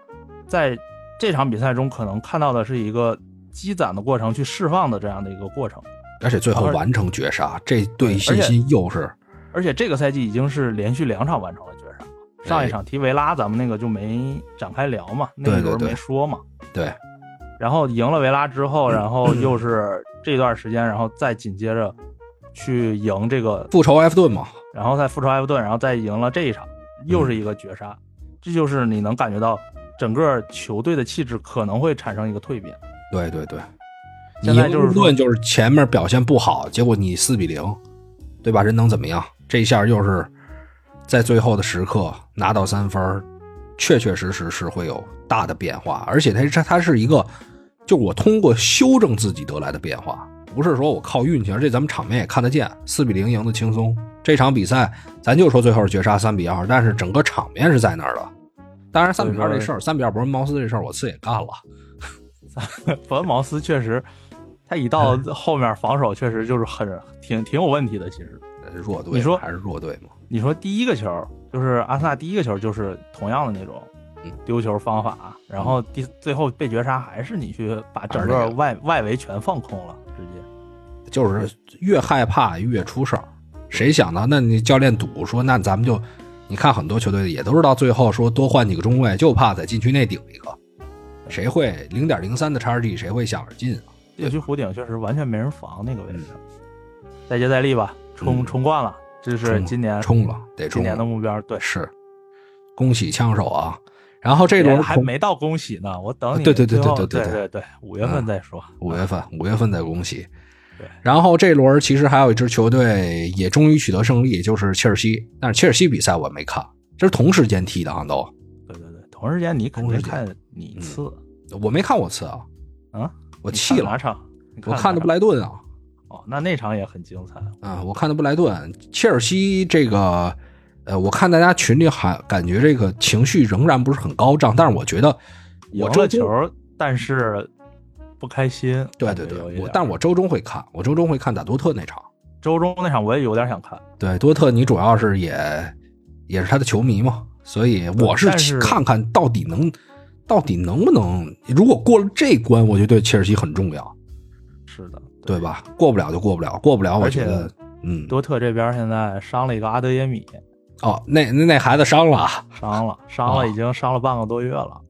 在这场比赛中可能看到的是一个积攒的过程，去释放的这样的一个过程。而且最后完成绝杀，这对信心又是而且这个赛季已经是连续两场完成了绝杀。上一场踢维拉，咱们那个就没展开聊嘛，那一轮没说嘛。对，然后赢了维拉之后，然后又是这段时间，然后再紧接着去赢这个，复仇埃弗顿嘛，然后再复仇埃弗顿，然后再赢了这一场，又是一个绝杀。这就是你能感觉到整个球队的气质可能会产生一个蜕变。对对对，你现在就是说赢埃弗顿就是前面表现不好，结果你四比零，对吧？人能怎么样？这一下又是在最后的时刻拿到三分，确确实实是会有大的变化，而且它它它是一个，就我通过修正自己得来的变化，不是说我靠运气，而且咱们场面也看得见，四比零赢得轻松。这场比赛咱就说最后是绝杀三比二，但是整个场面是在那儿的。当然，三比二这事儿，三比二伯恩茅斯这事儿，我自己也干了。伯恩茅斯确实，他一到 [LAUGHS] 后面防守确实就是很挺挺有问题的。其实，弱队，你说还是弱队嘛？你说第一个球就是阿森纳第一个球就是同样的那种嗯丢球方法，然后第最后被绝杀还是你去把整个外外围全放空了，直接。就是越害怕越出事儿。谁想到？那你教练赌说，那咱们就，你看很多球队也都是到最后说多换几个中卫，就怕在禁区内顶一个。谁会零点零三的叉 G，谁会想着进啊？禁区湖顶确实完全没人防那个位置，再接再厉吧，冲嗯冲冠了，这是今年冲了，得冲今年的目标。对，是，恭喜枪手啊！然后这轮还没到恭喜呢，我等你对对对对对对对对，五月份再说。五月份，五月份再恭喜对。然后这轮其实还有一支球队也终于取得胜利，就是切尔西。但是切尔西比赛我没看，这是同时间踢的啊，都对对对，同时间你肯定看你次我没看我次啊，啊，我气了，哪场？我看的布莱顿啊，哦，那那场也很精彩。啊，我看的布莱顿。切尔西这个，呃，我看大家群里还感觉这个情绪仍然不是很高涨，但是我觉得我这球，但是不开心。对对对我但我周中会看，我周中会看打多特那场。周中那场我也有点想看，对，多特你主要是也也是他的球迷嘛，所以我是看看到底能到底能不能，如果过了这关，我觉得对切尔西很重要，是的，对？吧？过不了就过不了，过不了，我觉得，嗯，多特这边现在伤了一个阿德耶米，哦，那那那孩子伤了，伤了，伤哦了，已经伤了半个多月了。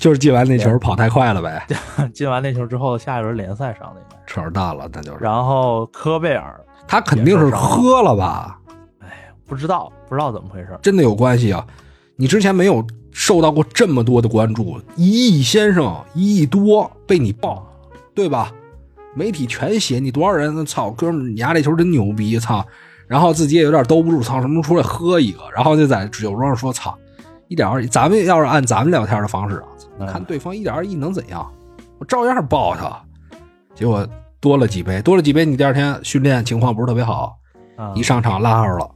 就是进完那球跑太快了呗，[LAUGHS] 进完那球之后，下一轮联赛伤的应该是。扯着蛋了，那就是然后科贝尔他肯定是喝了吧？哎不知道不知道怎么回事，真的有关系啊！你之前没有受到过这么多的关注，一亿先生一亿多被你爆，对吧？媒体全写你多少人，操，哥们，你家这球真牛逼，操！然后自己也有点兜不住，操，什么时候出来喝一个？然后就在酒桌上说，操，一点二亿，咱们要是按咱们聊天的方式啊，你看对方一点二亿能怎样？我照样爆他。结果多了几杯，多了几杯，你第二天训练情况不是特别好，啊一上场拉二了，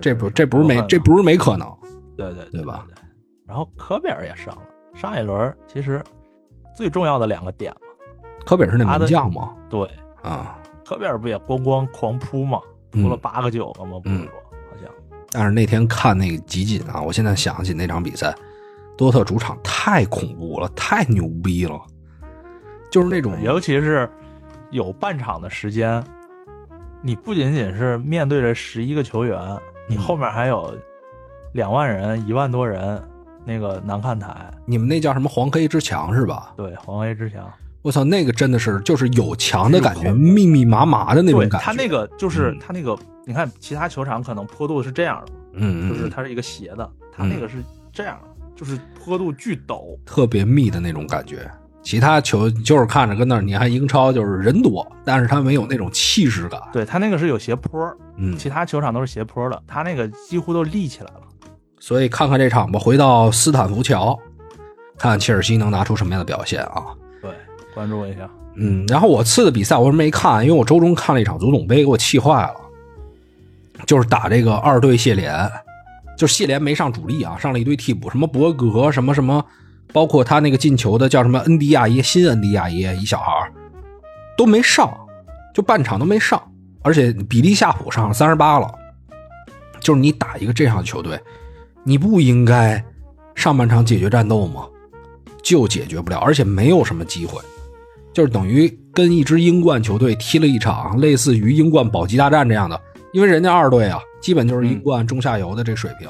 这不这不是没这不是没可能。对对对吧？对然后科比尔也上了，上一轮其实最重要的两个点嘛，科比尔是那门将吗？对，啊，科比尔不也咣咣狂扑嘛，扑了八个九个吗？不是嗯说好像但是那天看那个集锦啊，我现在想起那场比赛，多特主场太恐怖了，太牛逼了，就是那种尤其是有半场的时间，你不仅仅是面对着十一个球员，你后面还有两万人、一万多人，那个南看台，你们那叫什么黄黑之墙是吧？对，黄黑之墙，我操，那个真的是就是有墙的感觉，密密麻麻的那种感觉。对他那个就是嗯他那个，你看其他球场可能坡度是这样的，嗯，就是它是一个斜的，它那个是这样的，就是坡度巨陡，特别密的那种感觉。其他球就是看着跟那儿，你看英超就是人多，但是他没有那种气势感。对他那个是有斜坡，嗯，其他球场都是斜坡的，他那个几乎都立起来了。所以看看这场吧，回到斯坦福桥，看看切尔西能拿出什么样的表现啊。对，关注一下。嗯，然后我次的比赛我是没看，因为我周中看了一场足总杯，给我气坏了。就是打这个二队谢联，就是谢联没上主力啊，上了一堆替补，什么博格，什么什么，包括他那个进球的叫什么恩迪亚耶，新恩迪亚耶，一小孩儿都没上，就半场都没上，而且比利夏普上了三十八了。就是你打一个这样的球队，你不应该上半场解决战斗吗？就解决不了，而且没有什么机会。就是等于跟一支英冠球队踢了一场类似于英冠保级大战这样的，因为人家二队啊，基本就是英冠中下游的这水平，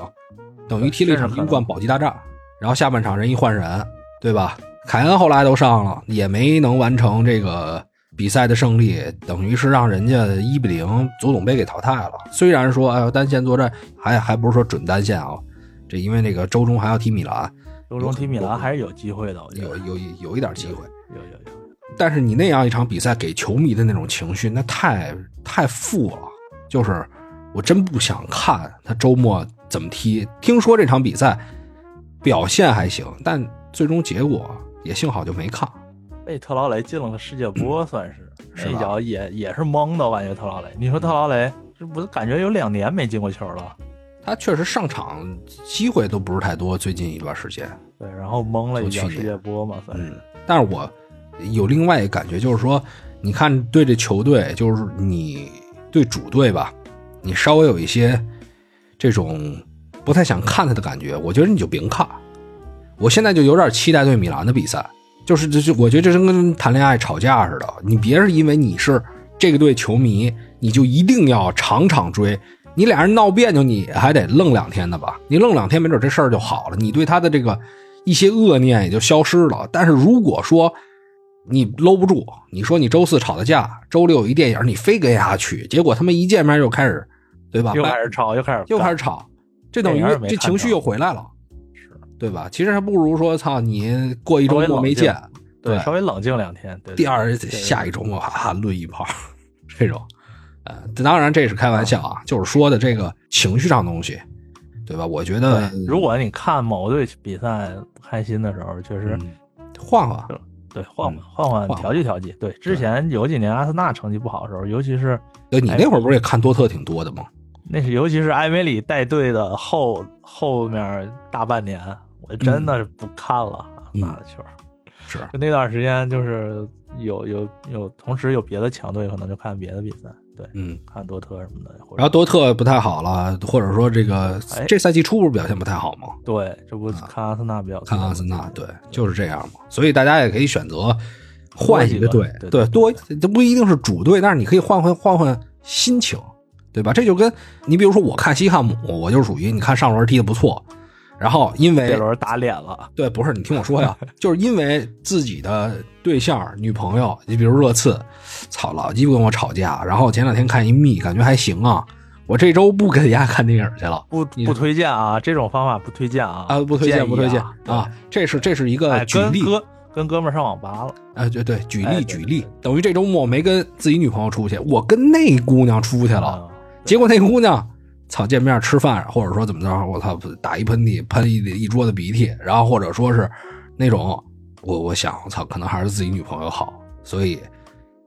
等于踢了一场英冠保级大战。然后下半场人一换人，对吧？凯恩后来都上了，也没能完成这个比赛的胜利，等于是让人家一比零足总杯给淘汰了。虽然说，哎呦，单线作战还还不是说准单线啊，这因为那个周中还要踢米兰，周中踢米兰还是有机会的，我觉得有有有一点机会。有有有。但是你那样一场比赛给球迷的那种情绪，那太太负了。就是我真不想看他周末怎么踢。听说这场比赛表现还行，但最终结果也幸好就没看。被特劳雷进了个世界波，算是是吧那一脚也也是懵的，我感觉特劳雷。你说特劳雷，这不感觉有两年没进过球了？他确实上场机会都不是太多，最近一段时间。对，然后蒙了一脚就去年世界波嘛，算是。嗯，但是我有另外一个感觉，就是说，你看对这球队，就是你对主队吧，你稍微有一些这种不太想看他的感觉，我觉得你就别看。我现在就有点期待对米兰的比赛，就是这就我觉得这是跟谈恋爱吵架似的，你别是因为你是这个队球迷，你就一定要场场追。你俩人闹别扭，你还得愣两天的吧？你愣两天，没准这事儿就好了，你对他的这个一些恶念也就消失了。但是如果说你搂不住，你说你周四吵的架，周六一电影，你非跟他去，结果他们一见面又开始，对吧？又开始吵，又开始又开始吵，这等于这情绪又回来了，是对吧？其实还不如说，操你过一周末没见，对，稍微冷静两天。对，第二下一周末哈哈抡一炮，这种，呃，当然这是开玩笑啊，就是说的这个情绪上的东西，对吧？我觉得，如果你看某队比赛不开心的时候，确实嗯换换，对换嗯换换换调剂调剂。对，之前有几年阿森纳成绩不好的时候，尤其是对你那会儿不是也看多特挺多的吗？那是尤其是埃梅里带队的后后面大半年，我真的是不看了阿森纳的球。是，就那段时间，就是有有有，同时有别的强队，可能就看别的比赛，对，嗯。看多特什么的，然后多特不太好了，或者说这个哎这赛季初不是表现不太好吗？对，这不看阿森纳比较多看阿森纳，对，就是这样嘛。所以大家也可以选择换一个队对多这不一定是主队，但是你可以换换换换心情，对吧？这就跟你比如说我看西汉姆，我就属于你看上轮踢的不错，然后因为这轮打脸了，对，不是你听我说呀，[LAUGHS] 就是因为自己的对象、女朋友，你比如热刺，操，老鸡巴跟我吵架，然后前两天看一密，感觉还行啊，我这周不跟人家看电影去了。不不推荐啊，这种方法不推荐啊，啊，不推荐，不推荐啊啊！这是这是一个哎，举例，跟哥跟哥们儿上网吧了，哎，对对，举例举例，等于这周末没跟自己女朋友出去，我跟那姑娘出去了，啊结果那姑娘，操，见面吃饭或者说怎么着，我操，打一喷嚏，喷一一桌子鼻涕，然后或者说是那种，我我想，我操，可能还是自己女朋友好，所以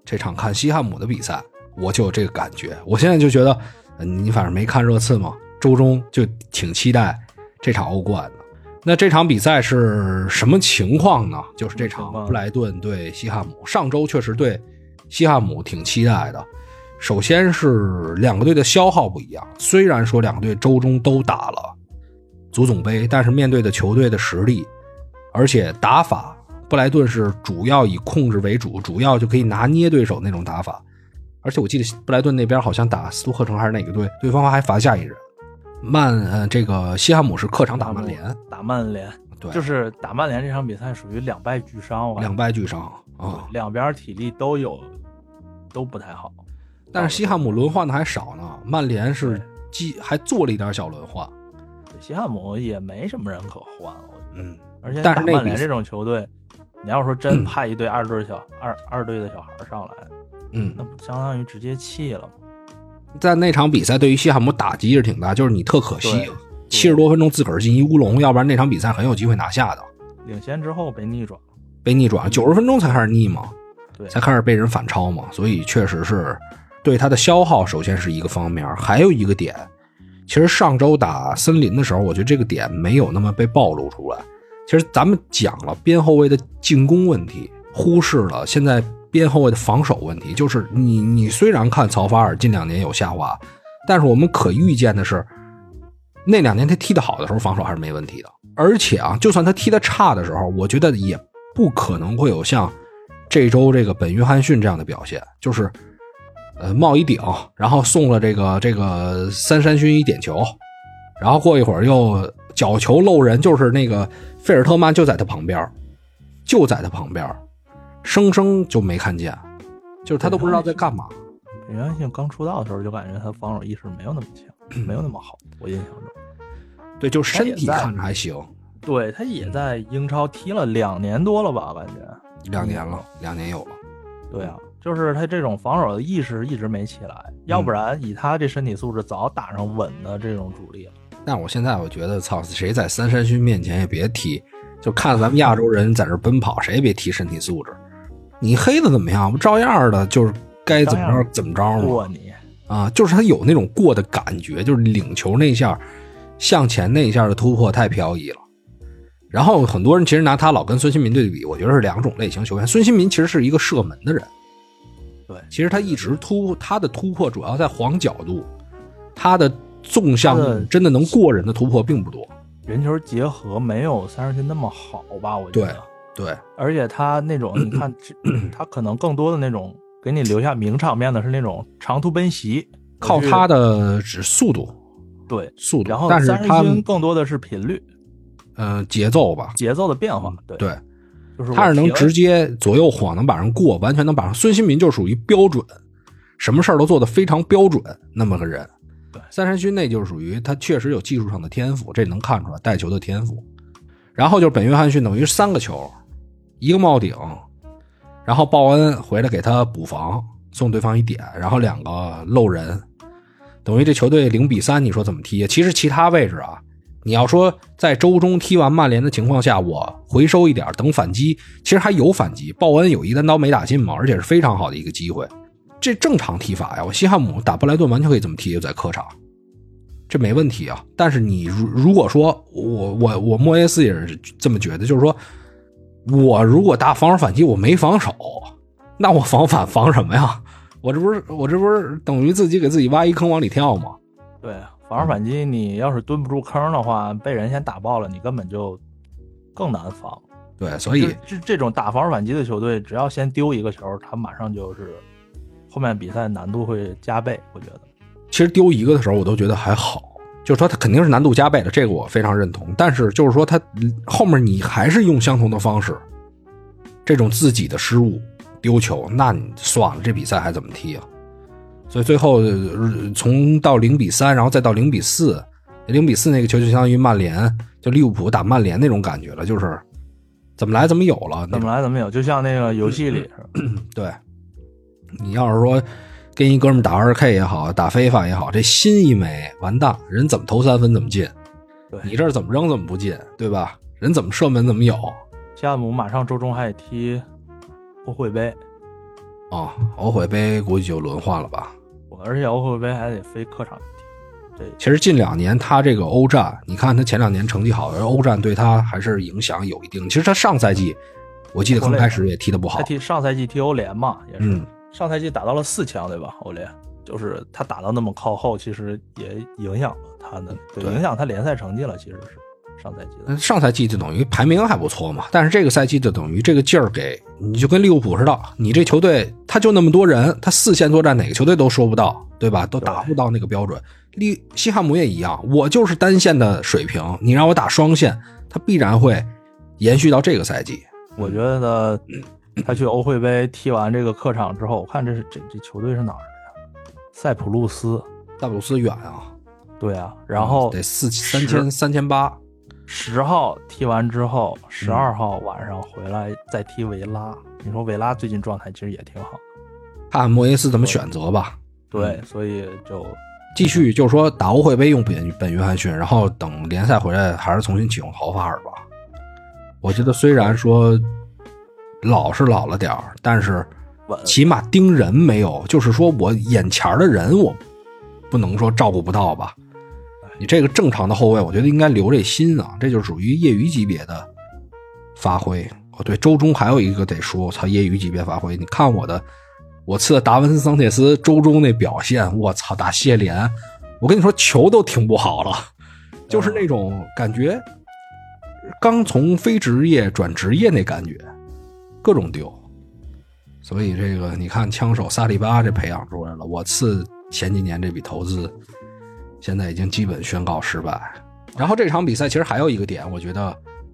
这场看西汉姆的比赛，我就有这个感觉。我现在就觉得，呃你反正没看热刺嘛，周中就挺期待这场欧冠的。那这场比赛是什么情况呢？就是这场布莱顿对西汉姆。上周确实对西汉姆挺期待的。首先是两个队的消耗不一样，虽然说两个队周中都打了足总杯，但是面对的球队的实力，而且打法，布莱顿是主要以控制为主，主要就可以拿捏对手那种打法。而且我记得布莱顿那边好像打斯图赫城还是哪个队，对方还罚下一人。曼呃，这个西汉姆是客场打曼联，打曼联，对，就是打曼联这场比赛属于两败俱伤，两败俱伤啊。两边体力都有都不太好，但是西汉姆轮换的还少呢，曼联是基还做了一点小轮换，西汉姆也没什么人可换，我觉得。嗯，而且但是曼联这种球队，你要说真派一队二队小、二二队的小孩上来，嗯。那，不相当于直接弃了吗？在那场比赛对于西汉姆打击是挺大，就是你特可惜对，七十多分钟自个儿进一乌龙，要不然那场比赛很有机会拿下的。领先之后被逆转，被逆转，九十分钟才开始逆嘛，对，才开始被人反超嘛，所以确实是对他的消耗，首先是一个方面，还有一个点，其实上周打森林的时候，我觉得这个点没有那么被暴露出来。其实咱们讲了边后卫的进攻问题，忽视了现在边后卫的防守问题。就是你你虽然看曹法尔近两年有下滑，但是我们可预见的是，那两年他踢得好的时候，防守还是没问题的。而且啊，就算他踢得差的时候，我觉得也不可能会有像这周这个本约翰逊这样的表现，就是呃帽一顶，然后送了这个这个三山勋一点球，然后过一会儿又角球漏人，就是那个费尔特曼就在他旁边，就在他旁边，生生就没看见，就是他都不知道在干嘛。本约翰逊刚出道的时候就感觉他防守意识没有那么强，没有那么好，我印象中。对，就是身体看着还行，对他也在英超踢了两年多了吧，感觉。两年了，两年有了。对啊，就是他这种防守的意识一直没起来，要不然以他这身体素质，早打上稳的这种主力了。但我现在我觉得，操，谁在三山勋面前也别提，就看咱们亚洲人在这奔跑，谁也别提身体素质。你黑的怎么样？不照样的，就是该怎么着怎么着吗？过你，啊，就是他有那种过的感觉，就是领球那一下，向前那一下的突破太飘逸了。然后很多人其实拿他老跟孙兴民对比，我觉得是两种类型球员。孙兴民其实是一个射门的人，对，其实他一直突他的突破主要在晃角度，他的纵向真的能过人的突破并不多。人球结合没有三十斤那么好吧？我觉得。对，而且他那种，你看，[CLEARS THROAT] 他可能更多的那种给你留下名场面的是那种长途奔袭，靠他的只速度，对速度，然后但是三十他更多的是频率、呃节奏吧，节奏的变化。对，对，就是他是能直接左右晃能把人过，完全能把人。孙兴民就属于标准，什么事儿都做得非常标准那么个人。对三山勋那就是属于他确实有技术上的天赋，这能看出来带球的天赋。然后就是本约翰逊等于三个球，一个帽顶，然后鲍恩回来给他补防，送对方一点，然后两个漏人，等于这球队零比三，你说怎么踢？其实其他位置啊，你要说在周中踢完曼联的情况下，我回收一点等反击，其实还有反击。鲍恩有一单刀没打进嘛，而且是非常好的一个机会。这正常踢法呀，我西汉姆打布莱顿完全可以这么踢，在客场，这没问题啊。但是你如如果说我我我莫耶斯也是这么觉得，就是说我如果打防守反击，我没防守，那我防反防什么呀？我这不是我这不是等于自己给自己挖一坑往里跳吗？对防守反击，你要是蹲不住坑的话，被人先打爆了，你根本就更难防。对，所以这这种打防守反击的球队，只要先丢一个球，他马上就是后面比赛难度会加倍。我觉得，其实丢一个的时候，我都觉得还好，就是说他肯定是难度加倍的，这个我非常认同。但是就是说他后面你还是用相同的方式，这种自己的失误丢球，那你算了，这比赛还怎么踢啊？所以最后呃从到零比三，然后再到零比四，零比四那个球就相当于曼联，就利物浦打曼联那种感觉了，就是怎么来怎么有了，怎么来怎么有，就像那个游戏里。[CLEARS THROAT] 对，你要是说跟一哥们打二 K 也好，打非法也好，这心一没完蛋，人怎么投三分怎么进，对，你这儿怎么扔怎么不进，对吧？人怎么射门怎么有西汉姆马上周中还得踢欧会杯，啊？欧会杯估计就轮换了吧？我而且欧会杯还得飞客场踢。这其实近两年他这个欧战，你看他前两年成绩好，欧战对他还是影响有一定。其实他上赛季我记得刚开始也踢得不好他，踢上赛季踢欧联嘛，也是、嗯，上赛季打到了四强，对吧？欧联就是他打到那么靠后，其实也影响了他的，对，对影响他联赛成绩了。其实是上赛季的，上赛季就等于排名还不错嘛，但是这个赛季就等于这个劲儿给你就跟利物浦似的，你这球队他就那么多人，他四线作战哪个球队都说不到，对吧？都达不到那个标准。利西汉姆也一样，我就是单线的水平，你让我打双线，他必然会延续到这个赛季。我觉得他去欧会杯踢完这个客场之后，我看这是这这球队是哪儿的呀？塞浦路斯，塞浦路斯远啊，对啊，然后得四三千三千八，十号踢完之后，十二号晚上回来再踢维拉。你说维拉最近状态其实也挺好的，看看莫耶斯怎么选择吧。对，所以就继续就是说打欧会杯用本本约翰逊，然后等联赛回来还是重新启用豪法尔吧。我觉得虽然说老是老了点儿，但是。起码盯人没有，就是说我眼前的人我不能说照顾不到吧。你这个正常的后卫，我觉得应该留这心啊，这就属于业余级别的发挥。哦，对，周中还有一个得说，我操，业余级别发挥，你看我的，我次达文斯桑切斯周中那表现，我操，打谢联，我跟你说球都停不好了，就是那种感觉，刚从非职业转职业那感觉，各种丢。所以这个你看，枪手萨利巴这培养出来了，我次前几年这笔投资，现在已经基本宣告失败。然后这场比赛其实还有一个点，我觉得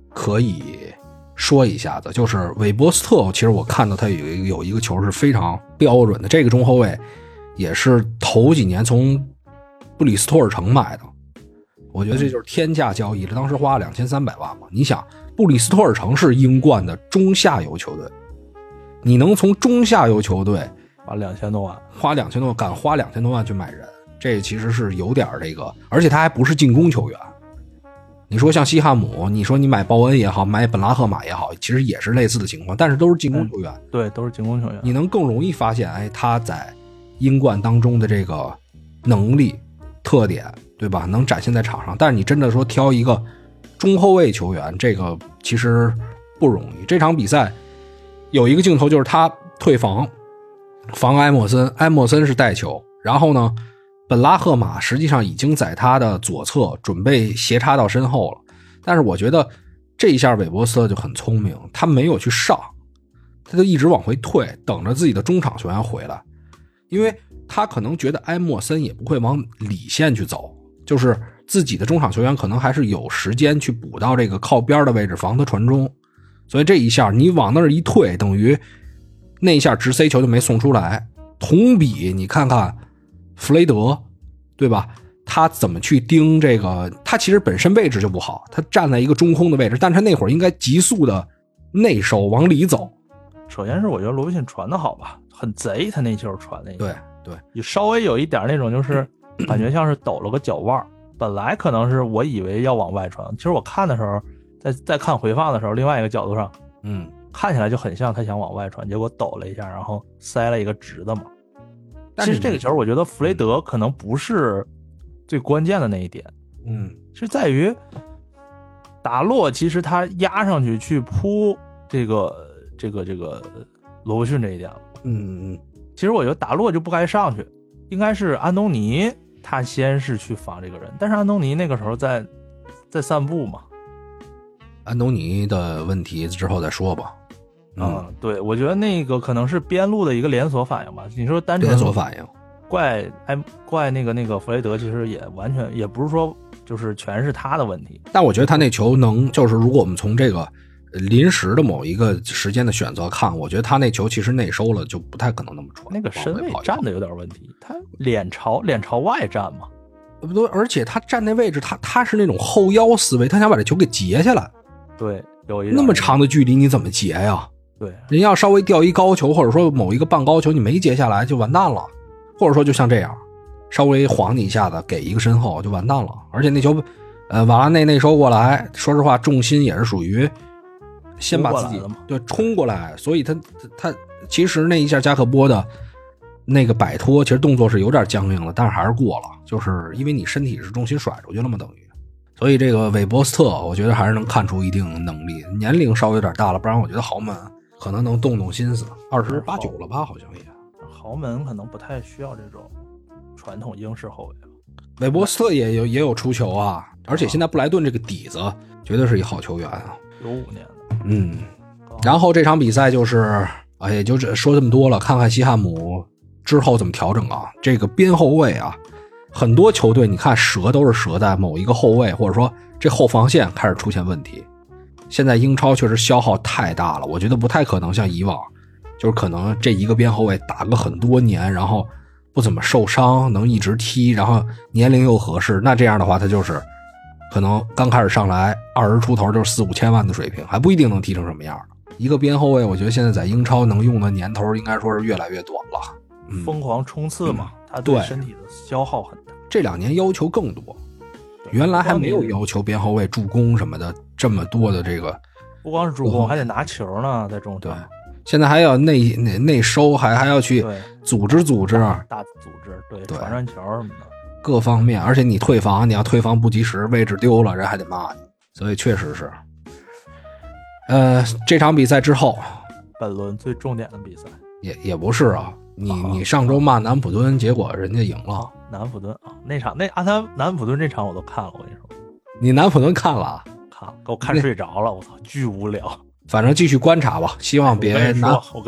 可以说一下子，就是韦伯斯特，其实我看到他有一个有一个球是非常标准的，这个中后卫也是头几年从布里斯托尔城买的，我觉得这就是天价交易了，当时花了两千三百万嘛。你想，布里斯托尔城是英冠的中下游球队，你能从中下游球队花两千多万，花两千多万，敢花两千多万去买人，这其实是有点这个，而且他还不是进攻球员。你说像西汉姆，你说你买鲍恩也好，买本拉赫马也好，其实也是类似的情况，但是都是进攻球员。对，都是进攻球员。你能更容易发现，哎，他在英冠当中的这个能力特点，对吧？能展现在场上。但是你真的说挑一个中后卫球员，这个其实不容易。这场比赛有一个镜头就是他退防，防埃莫森，埃莫森是带球，然后呢，本拉赫马实际上已经在他的左侧准备斜插到身后了，但是我觉得这一下韦伯斯特就很聪明，他没有去上，他就一直往回退，等着自己的中场球员回来，因为他可能觉得埃莫森也不会往里线去走，就是自己的中场球员可能还是有时间去补到这个靠边的位置防他传中，所以这一下你往那儿一退，等于那一下直塞球就没送出来。同比你看看。弗雷德，对吧？他怎么去盯这个？他其实本身位置就不好，他站在一个中空的位置，但他那会儿应该急速的内收往里走。首先是我觉得罗宾逊传的好吧，很贼，他那球传的。对对，你稍微有一点那种，就是 [COUGHS] 感觉像是抖了个脚腕本来可能是我以为要往外传，其实我看的时候，在在看回放的时候，另外一个角度上，嗯，看起来就很像他想往外传，结果抖了一下，然后塞了一个直的嘛。其实这个球，我觉得弗雷德可能不是最关键的那一点，嗯，是在于达洛，其实他压上去去扑这个这个这个罗伯逊这一点了，嗯嗯，其实我觉得达洛就不该上去，应该是安东尼他先是去防这个人，但是安东尼那个时候在在散步嘛，安东尼的问题之后再说吧。嗯，对，我觉得那个可能是边路的一个连锁反应吧。你说单纯连锁反应，怪哎怪那个那个弗雷德，其实也完全也不是说就是全是他的问题。但我觉得他那球能，就是如果我们从这个临时的某一个时间的选择看，我觉得他那球其实内收了，就不太可能那么传。那个身位站的有点问题，他脸朝脸朝外站嘛，不对，而且他站那位置，他他是那种后腰思维，他想把这球给截下来。对，有一那么长的距离，你怎么截呀？对，人要稍微掉一高球，或者说某一个半高球，你没接下来就完蛋了，或者说就像这样，稍微晃你一下子，给一个身后就完蛋了。而且那球，呃，瓦拉内内收过来，说实话，重心也是属于先把自己对冲过来，所以他他其实那一下加克波的那个摆脱，其实动作是有点僵硬了，但是还是过了，就是因为你身体是重心甩出去了嘛，等于。所以这个韦伯斯特，我觉得还是能看出一定能力，年龄稍微有点大了，不然我觉得豪门。可能能动动心思，二十八九了吧？好像也。豪门可能不太需要这种传统英式后卫了。韦伯斯特也有也有出球啊，而且现在布莱顿这个底子绝对是一好球员啊。九五年的。嗯。然后这场比赛就是，哎，也就这说这么多了，看看西汉姆之后怎么调整啊。这个边后卫啊，很多球队你看折都是折在某一个后卫，或者说这后防线开始出现问题。现在英超确实消耗太大了，我觉得不太可能像以往，就是可能这一个边后卫打个很多年，然后不怎么受伤，能一直踢，然后年龄又合适，那这样的话他就是可能刚开始上来二十出头就是四五千万的水平，还不一定能踢成什么样一个边后卫，我觉得现在在英超能用的年头应该说是越来越短了。疯狂冲刺嘛，他对身体的消耗很大。这两年要求更多。原来还没有要求边后卫助攻什么的这么多的这个，不光是助攻，还得拿球呢，在中场对，现在还要内内内收，还还要去组织组织，大组织，对传传球什么的，各方面。而且你退防，你要退防不及时，位置丢了，人还得骂你。所以确实是，呃，这场比赛之后，本轮最重点的比赛也也不是啊。你你上周骂南普敦，结果人家赢了。南普敦啊，那场那阿他南普敦这场我都看了，我跟你说。你南普敦看了啊？看了，给我看睡着了，我操，巨无聊。反正继续观察吧，希望别南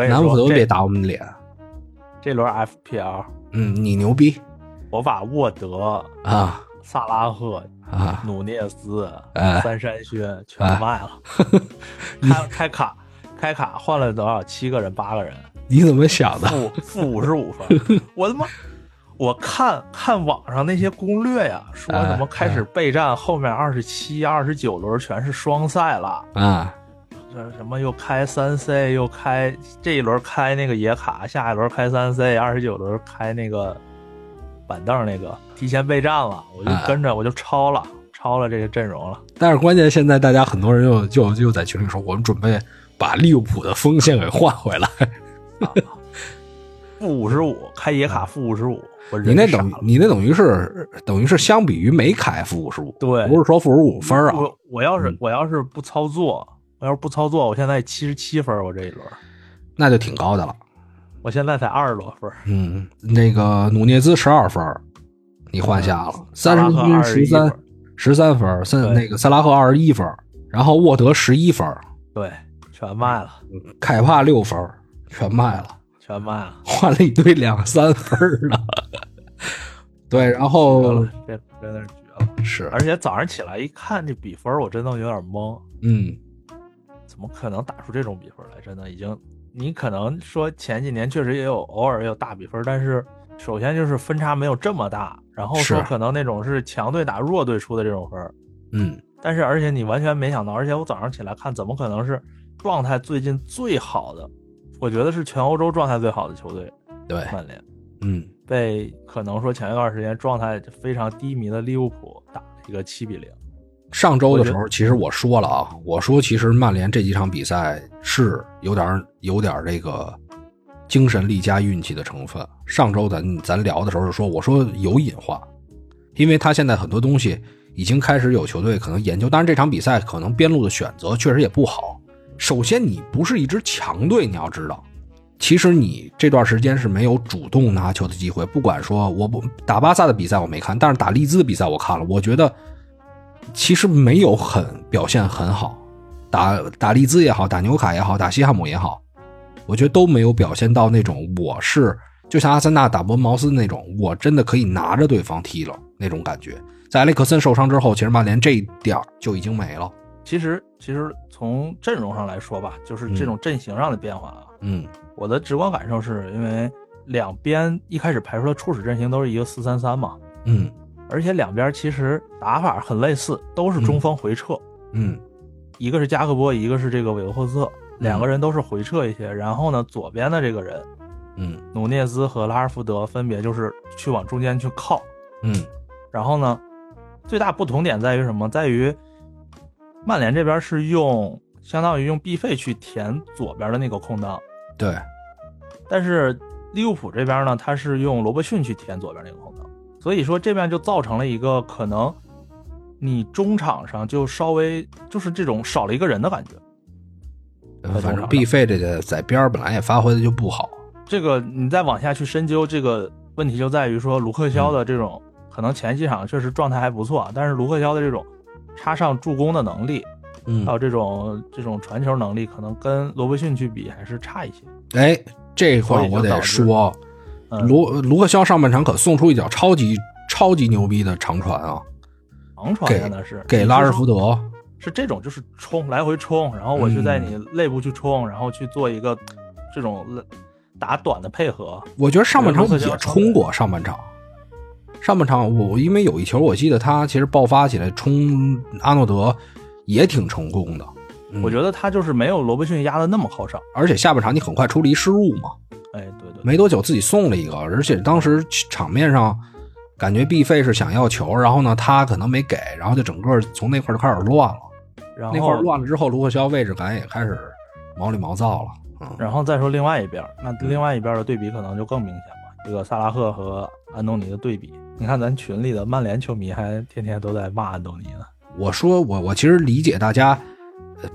南普敦别打我们脸。这轮 FPL，嗯，你牛逼。我把沃德啊、萨拉赫啊、努涅斯、三山轩全卖了，[LAUGHS] 开开卡开卡换了多少？七个人，八个人。你怎么想的？负负五十五分，[LAUGHS] 我他妈！我看看网上那些攻略呀，说什么开始备战，后面二十七、二十九轮全是双赛了啊！这什么又开三 C，又开这一轮开那个野卡，下一轮开三 C，二十九轮开那个板凳那个，提前备战了，我就跟着我就抄了，抄了这个阵容了。但是关键现在大家很多人又又又在群里说，我们准备把利物浦的锋线给换回来。[LAUGHS] 负五十五开野卡负五十五，你那等你那等于是等于是相比于没开负五十五，对，不是说负十五分啊。我我要是我要是不操作，我要是不操作，我现在七十七分，我这一轮那就挺高的了。我现在才二十多分。嗯，那个努涅兹十二分，你换下了，三十均十21三分十三分，三那个萨拉赫二十一分，然后沃德十一分，对，全卖了，凯帕六分，全卖了，全卖了，换了一堆两三分的。[LAUGHS] 对，然绝后了，这真的是绝了。是，而且早上起来一看这比分，我真的有点懵，嗯，怎么可能打出这种比分来？真的已经，你可能说前几年确实也有偶尔也有大比分，但是首先就是分差没有这么大，然后说是可能那种是强队打弱队出的这种分，嗯，但是而且你完全没想到，而且我早上起来看，怎么可能是状态最近最好的？我觉得是全欧洲状态最好的球队对，曼联，嗯，被可能说前一段时间状态非常低迷的利物浦打了一个七比零。上周的时候，其实我说了啊，我说其实曼联这几场比赛是有点有点这个精神力加运气的成分。上周咱咱聊的时候就说，我说有隐患，因为他现在很多东西已经开始有球队可能研究，当然这场比赛可能边路的选择确实也不好。首先，你不是一支强队，你要知道，其实你这段时间是没有主动拿球的机会。不管说我不打巴萨的比赛我没看，但是打利兹的比赛我看了，我觉得其实没有很表现很好。打打利兹也好，打纽卡也好，打西汉姆也好，我觉得都没有表现到那种我是就像阿森纳打伯恩茅斯那种，我真的可以拿着对方踢了那种感觉。在埃里克森受伤之后，其实曼联这一点就已经没了。其实，其实从阵容上来说吧，就是这种阵型上的变化啊，嗯。我的直观感受是因为两边一开始排出的初始阵型都是一个四三三嘛，嗯。而且两边其实打法很类似，都是中锋回撤，嗯。一个是加克波，一个是这个韦德霍斯特，两个人都是回撤一些。然后呢，左边的这个人嗯。努涅兹和拉尔福德分别就是去往中间去靠。嗯。然后呢，最大不同点在于什么？在于曼联这边是用相当于用毕费去填左边的那个空档，对，但是利物浦这边呢，他是用罗伯逊去填左边那个空档，所以说这边就造成了一个可能，你中场上就稍微就是这种少了一个人的感觉。反正 B 费这个在边儿本来也发挥的就不好。这个你再往下去深究，这个问题就在于说卢克肖的这种、可能前几场确实状态还不错，但是卢克肖的这种插上助攻的能力，嗯还有这种这种传球能力，可能跟罗伯逊去比还是差一些。哎，这块我得说，嗯卢卢克肖上半场可送出一脚超级超级牛逼的长传啊，长传给真的是给拉什福德德。是这种，就是冲来回冲，然后我就在嗯你肋部去冲，然后去做一个这种打短的配合。我觉得上半场也冲过上半场，上半场我我因为有一球，我记得他其实爆发起来冲阿诺德也挺成功的。嗯我觉得他就是没有罗伯逊压的那么靠上。而且下半场你很快出了一失误嘛，哎，对对对，没多久自己送了一个，而且当时场面上感觉毕费是想要球，然后呢他可能没给，然后就整个从那块就开始乱了。然后那块儿乱了之后，卢克肖位置感也开始毛里毛躁了。嗯，然后再说另外一边，那另外一边的对比可能就更明显吧。这个萨拉赫和安东尼的对比，你看咱群里的曼联球迷还天天都在骂安东尼呢。我说我我其实理解大家，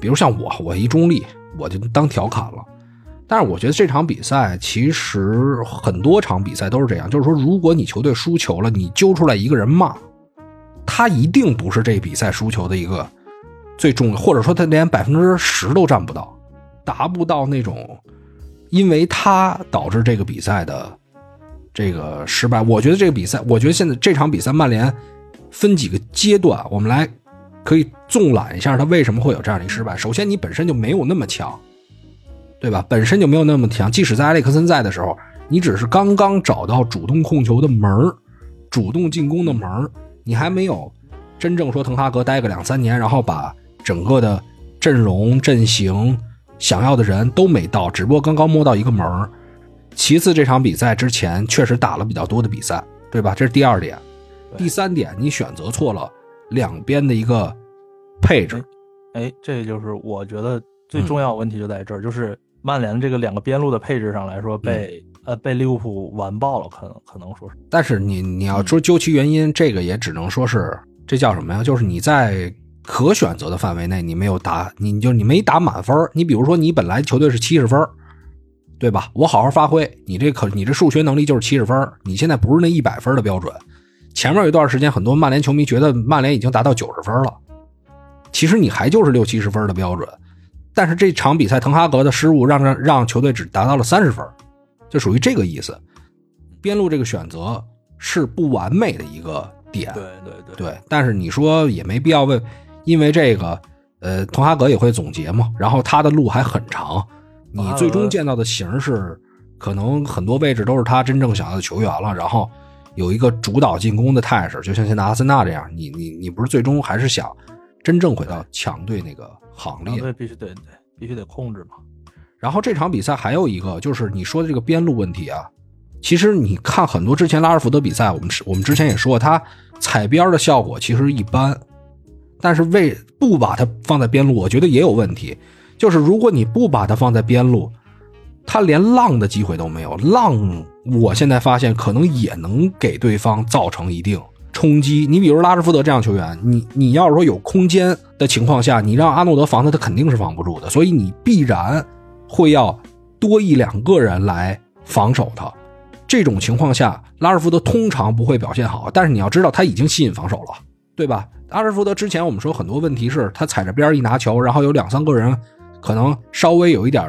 比如像我，我一中立，我就当调侃了。但是我觉得这场比赛其实很多场比赛都是这样，就是说，如果你球队输球了，你揪出来一个人骂，他一定不是这比赛输球的一个最重要，或者说他连百分之十都占不到，达不到那种因为他导致这个比赛的这个失败。我觉得这个比赛，我觉得现在这场比赛曼联分几个阶段，我们来可以纵览一下他为什么会有这样的一个失败。首先，你本身就没有那么强，对吧？本身就没有那么强。即使在埃里克森在的时候，你只是刚刚找到主动控球的门，主动进攻的门，你还没有真正说滕哈格待个两三年，然后把整个的阵容阵型想要的人都没到，只不过刚刚摸到一个门儿。其次，这场比赛之前确实打了比较多的比赛，对吧？这是第二点。第三点，你选择错了两边的一个配置。哎，这就是我觉得最重要的问题就在这儿，就是曼联这个两个边路的配置上来说被、呃被利物浦完爆了，可能可能说是但是你你要说究其原因，这个也只能说是这叫什么呀？就是你在可选择的范围内，你没有打，你你就你没打满分你比如说，你本来球队是七十分儿对吧？我好好发挥，你这可你这数学能力就是七十分儿你现在不是那一百分的标准，前面有一段时间，很多曼联球迷觉得曼联已经达到九十分了，其实你还就是六七十分的标准。但是这场比赛，滕哈格的失误让让让球队只达到了三十分，就属于这个意思。边路这个选择是不完美的一个点，对对对对。但是你说也没必要为，因为这个，呃，滕哈格也会总结嘛。然后他的路还很长，你最终见到的形是，可能很多位置都是他真正想要的球员了。然后有一个主导进攻的态势，就像现在阿森纳这样，你你你不是最终还是想真正回到强队那个。行列对，必须得得必须得控制嘛。然后这场比赛还有一个就是你说的这个边路问题啊，其实你看很多之前拉尔福德比赛，我们我们之前也说他踩边的效果其实一般，但是为不把它放在边路，我觉得也有问题。就是如果你不把它放在边路，他连浪的机会都没有。浪，我现在发现可能也能给对方造成一定。冲击你，比如拉什福德这样球员，你你要是说有空间的情况下，你让阿诺德防他，他肯定是防不住的。所以你必然会要多一两个人来防守他。这种情况下，拉什福德通常不会表现好。但是你要知道，他已经吸引防守了，对吧？拉什福德之前我们说很多问题是他踩着边一拿球，然后有两三个人可能稍微有一点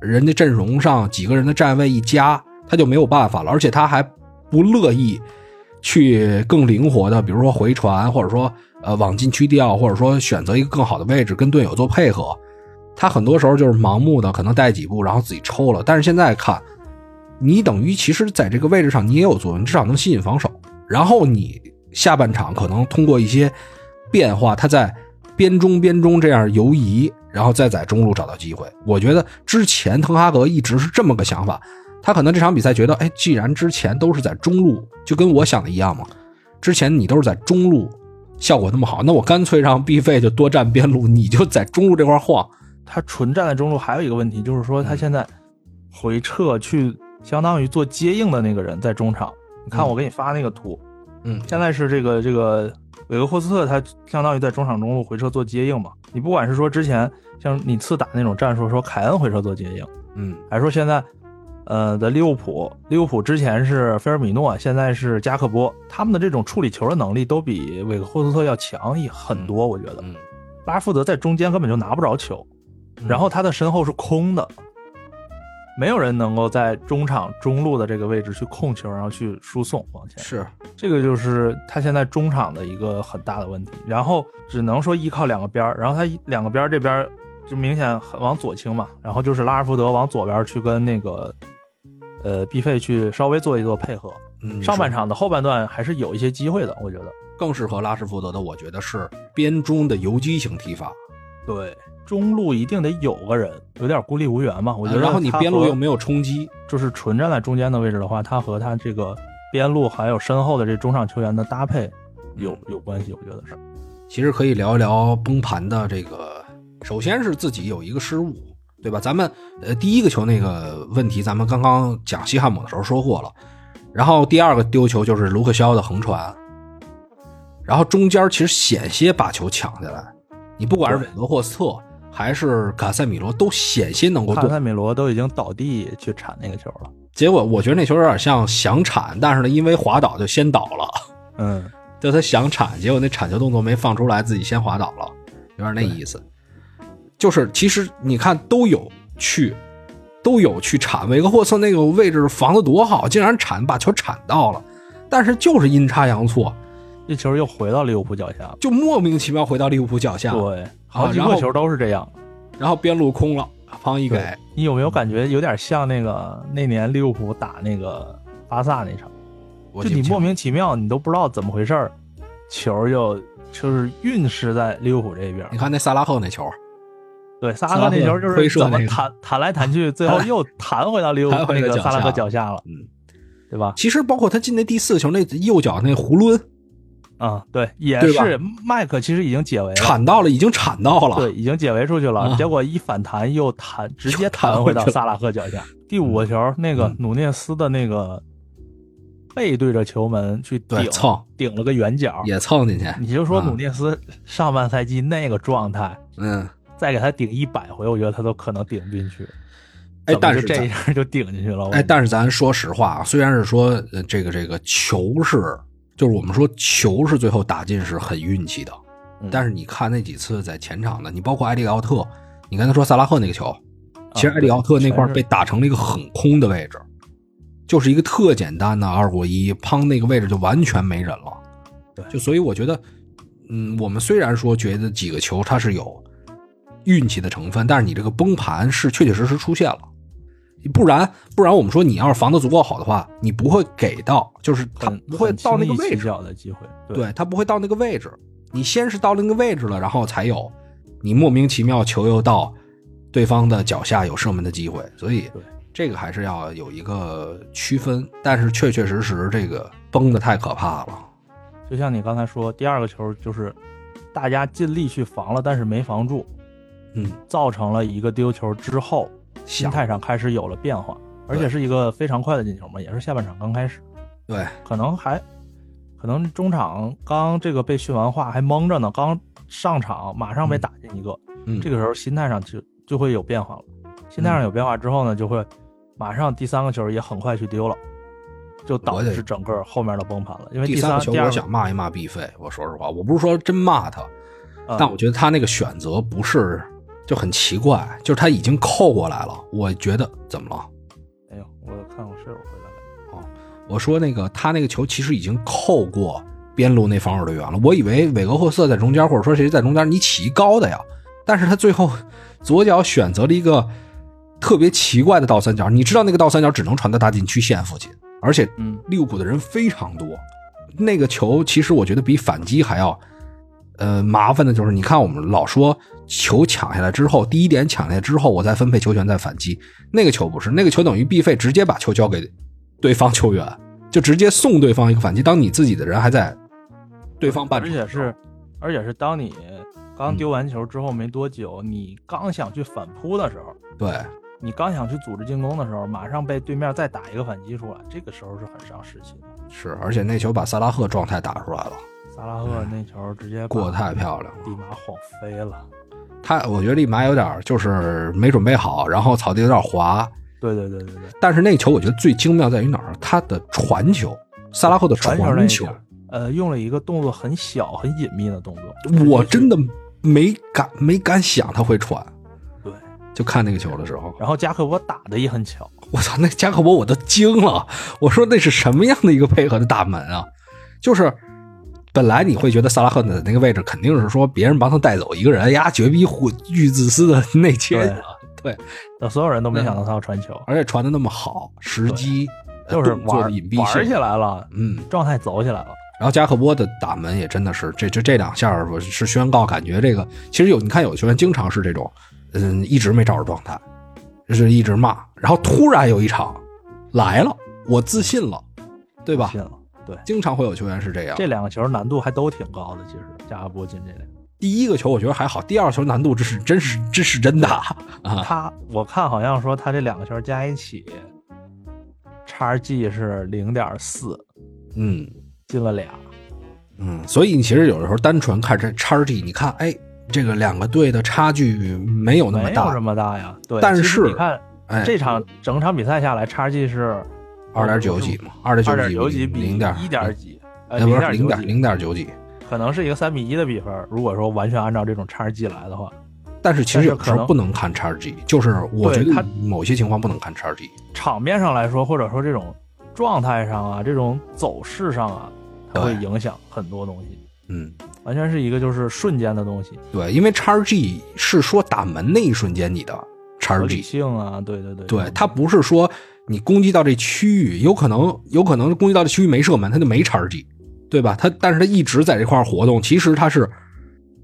人家阵容上几个人的站位一加，他就没有办法了，而且他还不乐意。去更灵活的，比如说回传，或者说呃往禁区调，或者说选择一个更好的位置跟队友做配合。他很多时候就是盲目的，可能带几步然后自己抽了。但是现在看，你等于其实在这个位置上你也有作用，至少能吸引防守。然后你下半场可能通过一些变化，他在边中边中这样游移，然后再在中路找到机会。我觉得之前滕哈格一直是这么个想法。他可能这场比赛觉得，哎，既然之前都是在中路，就跟我想的一样嘛。之前你都是在中路，效果那么好，那我干脆让 B 费就多站边路，你就在中路这块晃。他纯站在中路还有一个问题，就是说他现在回撤去相当于做接应的那个人在中场。你看我给你发那个图，现在是这个这个韦格霍斯特，他相当于在中场中路回撤做接应嘛。你不管是说之前像你次打那种战术，说凯恩回撤做接应，嗯，还是说现在。呃，在利物浦，利物浦之前是菲尔米诺，现在是加克波，他们的这种处理球的能力都比韦克霍斯特要强一很多，我觉得。拉什福德在中间根本就拿不着球，然后他的身后是空的，没有人能够在中场中路的这个位置去控球，然后去输送往前。是，这个就是他现在中场的一个很大的问题，然后只能说依靠两个边儿，然后他两个边儿这边就明显往左倾嘛，然后就是拉什福德往左边去跟那个。呃，必费去稍微做一做配合，嗯，上半场的后半段还是有一些机会的，我觉得更适合拉什福德的，我觉得是边中的游击型踢法。对，中路一定得有个人，有点孤立无援嘛。我觉得，然后你边路又没有冲击，就是纯站在中间的位置的话，他和他这个边路还有身后的这中场球员的搭配有有关系，我觉得是。其实可以聊一聊崩盘的这个，首先是自己有一个失误。对吧？咱们呃第一个球那个问题，咱们刚刚讲西汉姆的时候说过了。然后第二个丢球就是卢克肖的横传，然后中间其实险些把球抢下来。你不管是韦德霍斯特还是卡塞米罗，都险些能够。卡塞米罗都已经倒地去铲那个球了。结果我觉得那球有点像想铲，但是呢，因为滑倒就先倒了。嗯，就他想铲，结果那铲球动作没放出来，自己先滑倒了，有点那意思。就是，其实你看都有去，都有去铲维格霍斯那个位置防的多好，竟然铲把球铲到了，但是就是阴差阳错，这球又回到利物浦脚下，就莫名其妙回到利物浦脚下。对，好几个球都是这样，然后边路空了，方一给。你有没有感觉有点像那个那年利物浦打那个巴萨那场？就你莫名其妙，你都不知道怎么回事球就就是运势在利物浦这边。你看那萨拉赫那球。对，萨拉赫那球就是怎么弹弹来弹去，最后又 [LAUGHS] 弹回到利物浦那个萨拉赫脚下了，嗯，对吧？其实包括他进那第四球，那右脚那囫囵，啊，对，也是麦克，其实已经解围了，铲到了，已经铲到了，对，已经解围出去了，结果一反弹又弹，直接弹回到萨拉赫脚下。第五个球，那个努涅斯的那个背对着球门去顶蹭，顶了个圆角，也蹭进去。你就说努涅斯上半赛季那个状态，嗯。再给他顶一百回，我觉得他都可能顶不进去。哎，但是这一下就顶进去了。哎，但是咱说实话啊，虽然是说这个这个球是就是我们说球是最后打进是很运气的，嗯但是你看那几次在前场的，你包括埃里奥特，你刚才说萨拉赫那个球，其实啊埃里奥特那块被打成了一个很空的位置，就是一个特简单的二过一，砰那个位置就完全没人了。对就所以我觉得，嗯，我们虽然说觉得几个球它是有运气的成分，但是你这个崩盘是确确实实出现了。不然，不然我们说你要是防的足够好的话，你不会给到，就是他不会到那个起位置，脚的机会。对他不会到那个位置。你先是到那个位置了，然后才有你莫名其妙球又到对方的脚下有射门的机会，所以对这个还是要有一个区分。但是确确实实这个崩的太可怕了。就像你刚才说，第二个球就是大家尽力去防了，但是没防住，嗯，造成了一个丢球之后，心态上开始有了变化，而且是一个非常快的进球嘛，也是下半场刚开始，对，可能还可能中场刚这个被训完话还懵着呢，刚上场马上被打进一个，嗯，这个时候心态上就就会有变化了。心态上有变化之后呢，就会马上第三个球也很快去丢了，就导致整个后面的崩盘了。因为第三个球我想骂一骂毕飞，我说实话，我不是说真骂他，呃但我觉得他那个选择不是就很奇怪，就是他已经扣过来了，我觉得怎么了？哎呦，我看我室友回来了。我说那个他那个球其实已经扣过边路那防守队员了，我以为韦格霍瑟在中间，或者说谁在中间，你起一高的呀，但是他最后左脚选择了一个特别奇怪的倒三角，你知道那个倒三角只能传到大禁区线附近，而且嗯，利物浦的人非常多，那个球其实我觉得比反击还要，呃，麻烦的就是你看我们老说球抢下来之后，第一点抢下来之后，我再分配球权再反击，那个球不是，那个球等于必费直接把球交给对方球员，就直接送对方一个反击，当你自己的人还在对方半而场而，且是，而且是当你刚丢完球之后没多久，你刚想去反扑的时候，对。你刚想去组织进攻的时候，马上被对面再打一个反击出来，这个时候是很伤士气的。是，而且那球把萨拉赫状态打出来了，萨拉赫那球直接把过得太漂亮了。立马晃飞了。他我觉得立马有点就是没准备好，然后草地有点滑，对对对对对，但是那球我觉得最精妙在于哪儿？他的传球，萨拉赫的传球呃，用了一个动作很小很隐秘的动作。我真的没敢没敢想他会传，对。就看那个球的时候，然后加克波打的也很巧，我操，那加克波我都惊了，我说那是什么样的一个配合的大门啊？就是本来你会觉得萨拉赫的那个位置肯定是说别人帮他带走一个人呀，绝逼虎欲自私的内切。对。啊，对，那所有人都没想到他要传球，而且传的那么好，时机呃就是玩的隐蔽玩起，来了，嗯，状态走起来了。然后加克波的打门也真的是，这这这两下儿我是宣告，感觉这个其实有你看有球员经常是这种，嗯，一直没找着状态，就是一直骂，然后突然有一场来了，我自信了，对吧？信了，对，经常会有球员是这样。这两个球难度还都挺高的，其实加克波进这两个。第一个球我觉得还好，第二球难度这是真是这是真的啊！[LAUGHS] 他我看好像说他这两个球加一起，叉 G 是零点四，嗯进了俩。嗯，所以你其实有的时候单纯看这叉 G，你看哎，这个两个队的差距没有那么大没有这，么大呀，对。但是你看哎，这场整场比赛下来，叉 G 是二点九几嘛，二点二点九九几比零点一点几，呃，哎不是零零几，点零点九几。可能是一个三比一的比分。如果说完全按照这种叉 G 来的话，但是其实有时候不能看叉 G，就是我觉得某些情况不能看叉 G。场面上来说，或者说这种状态上啊，这种走势上啊，它会影响很多东西。嗯，完全是一个就是瞬间的东西，对，因为叉 G 是说打门那一瞬间你的叉合理 G，性啊，对对对，对，它不是说你攻击到这区域，有可能有可能攻击到这区域没射门，他就没叉 G，对吧？他但是他一直在这块儿活动，其实他是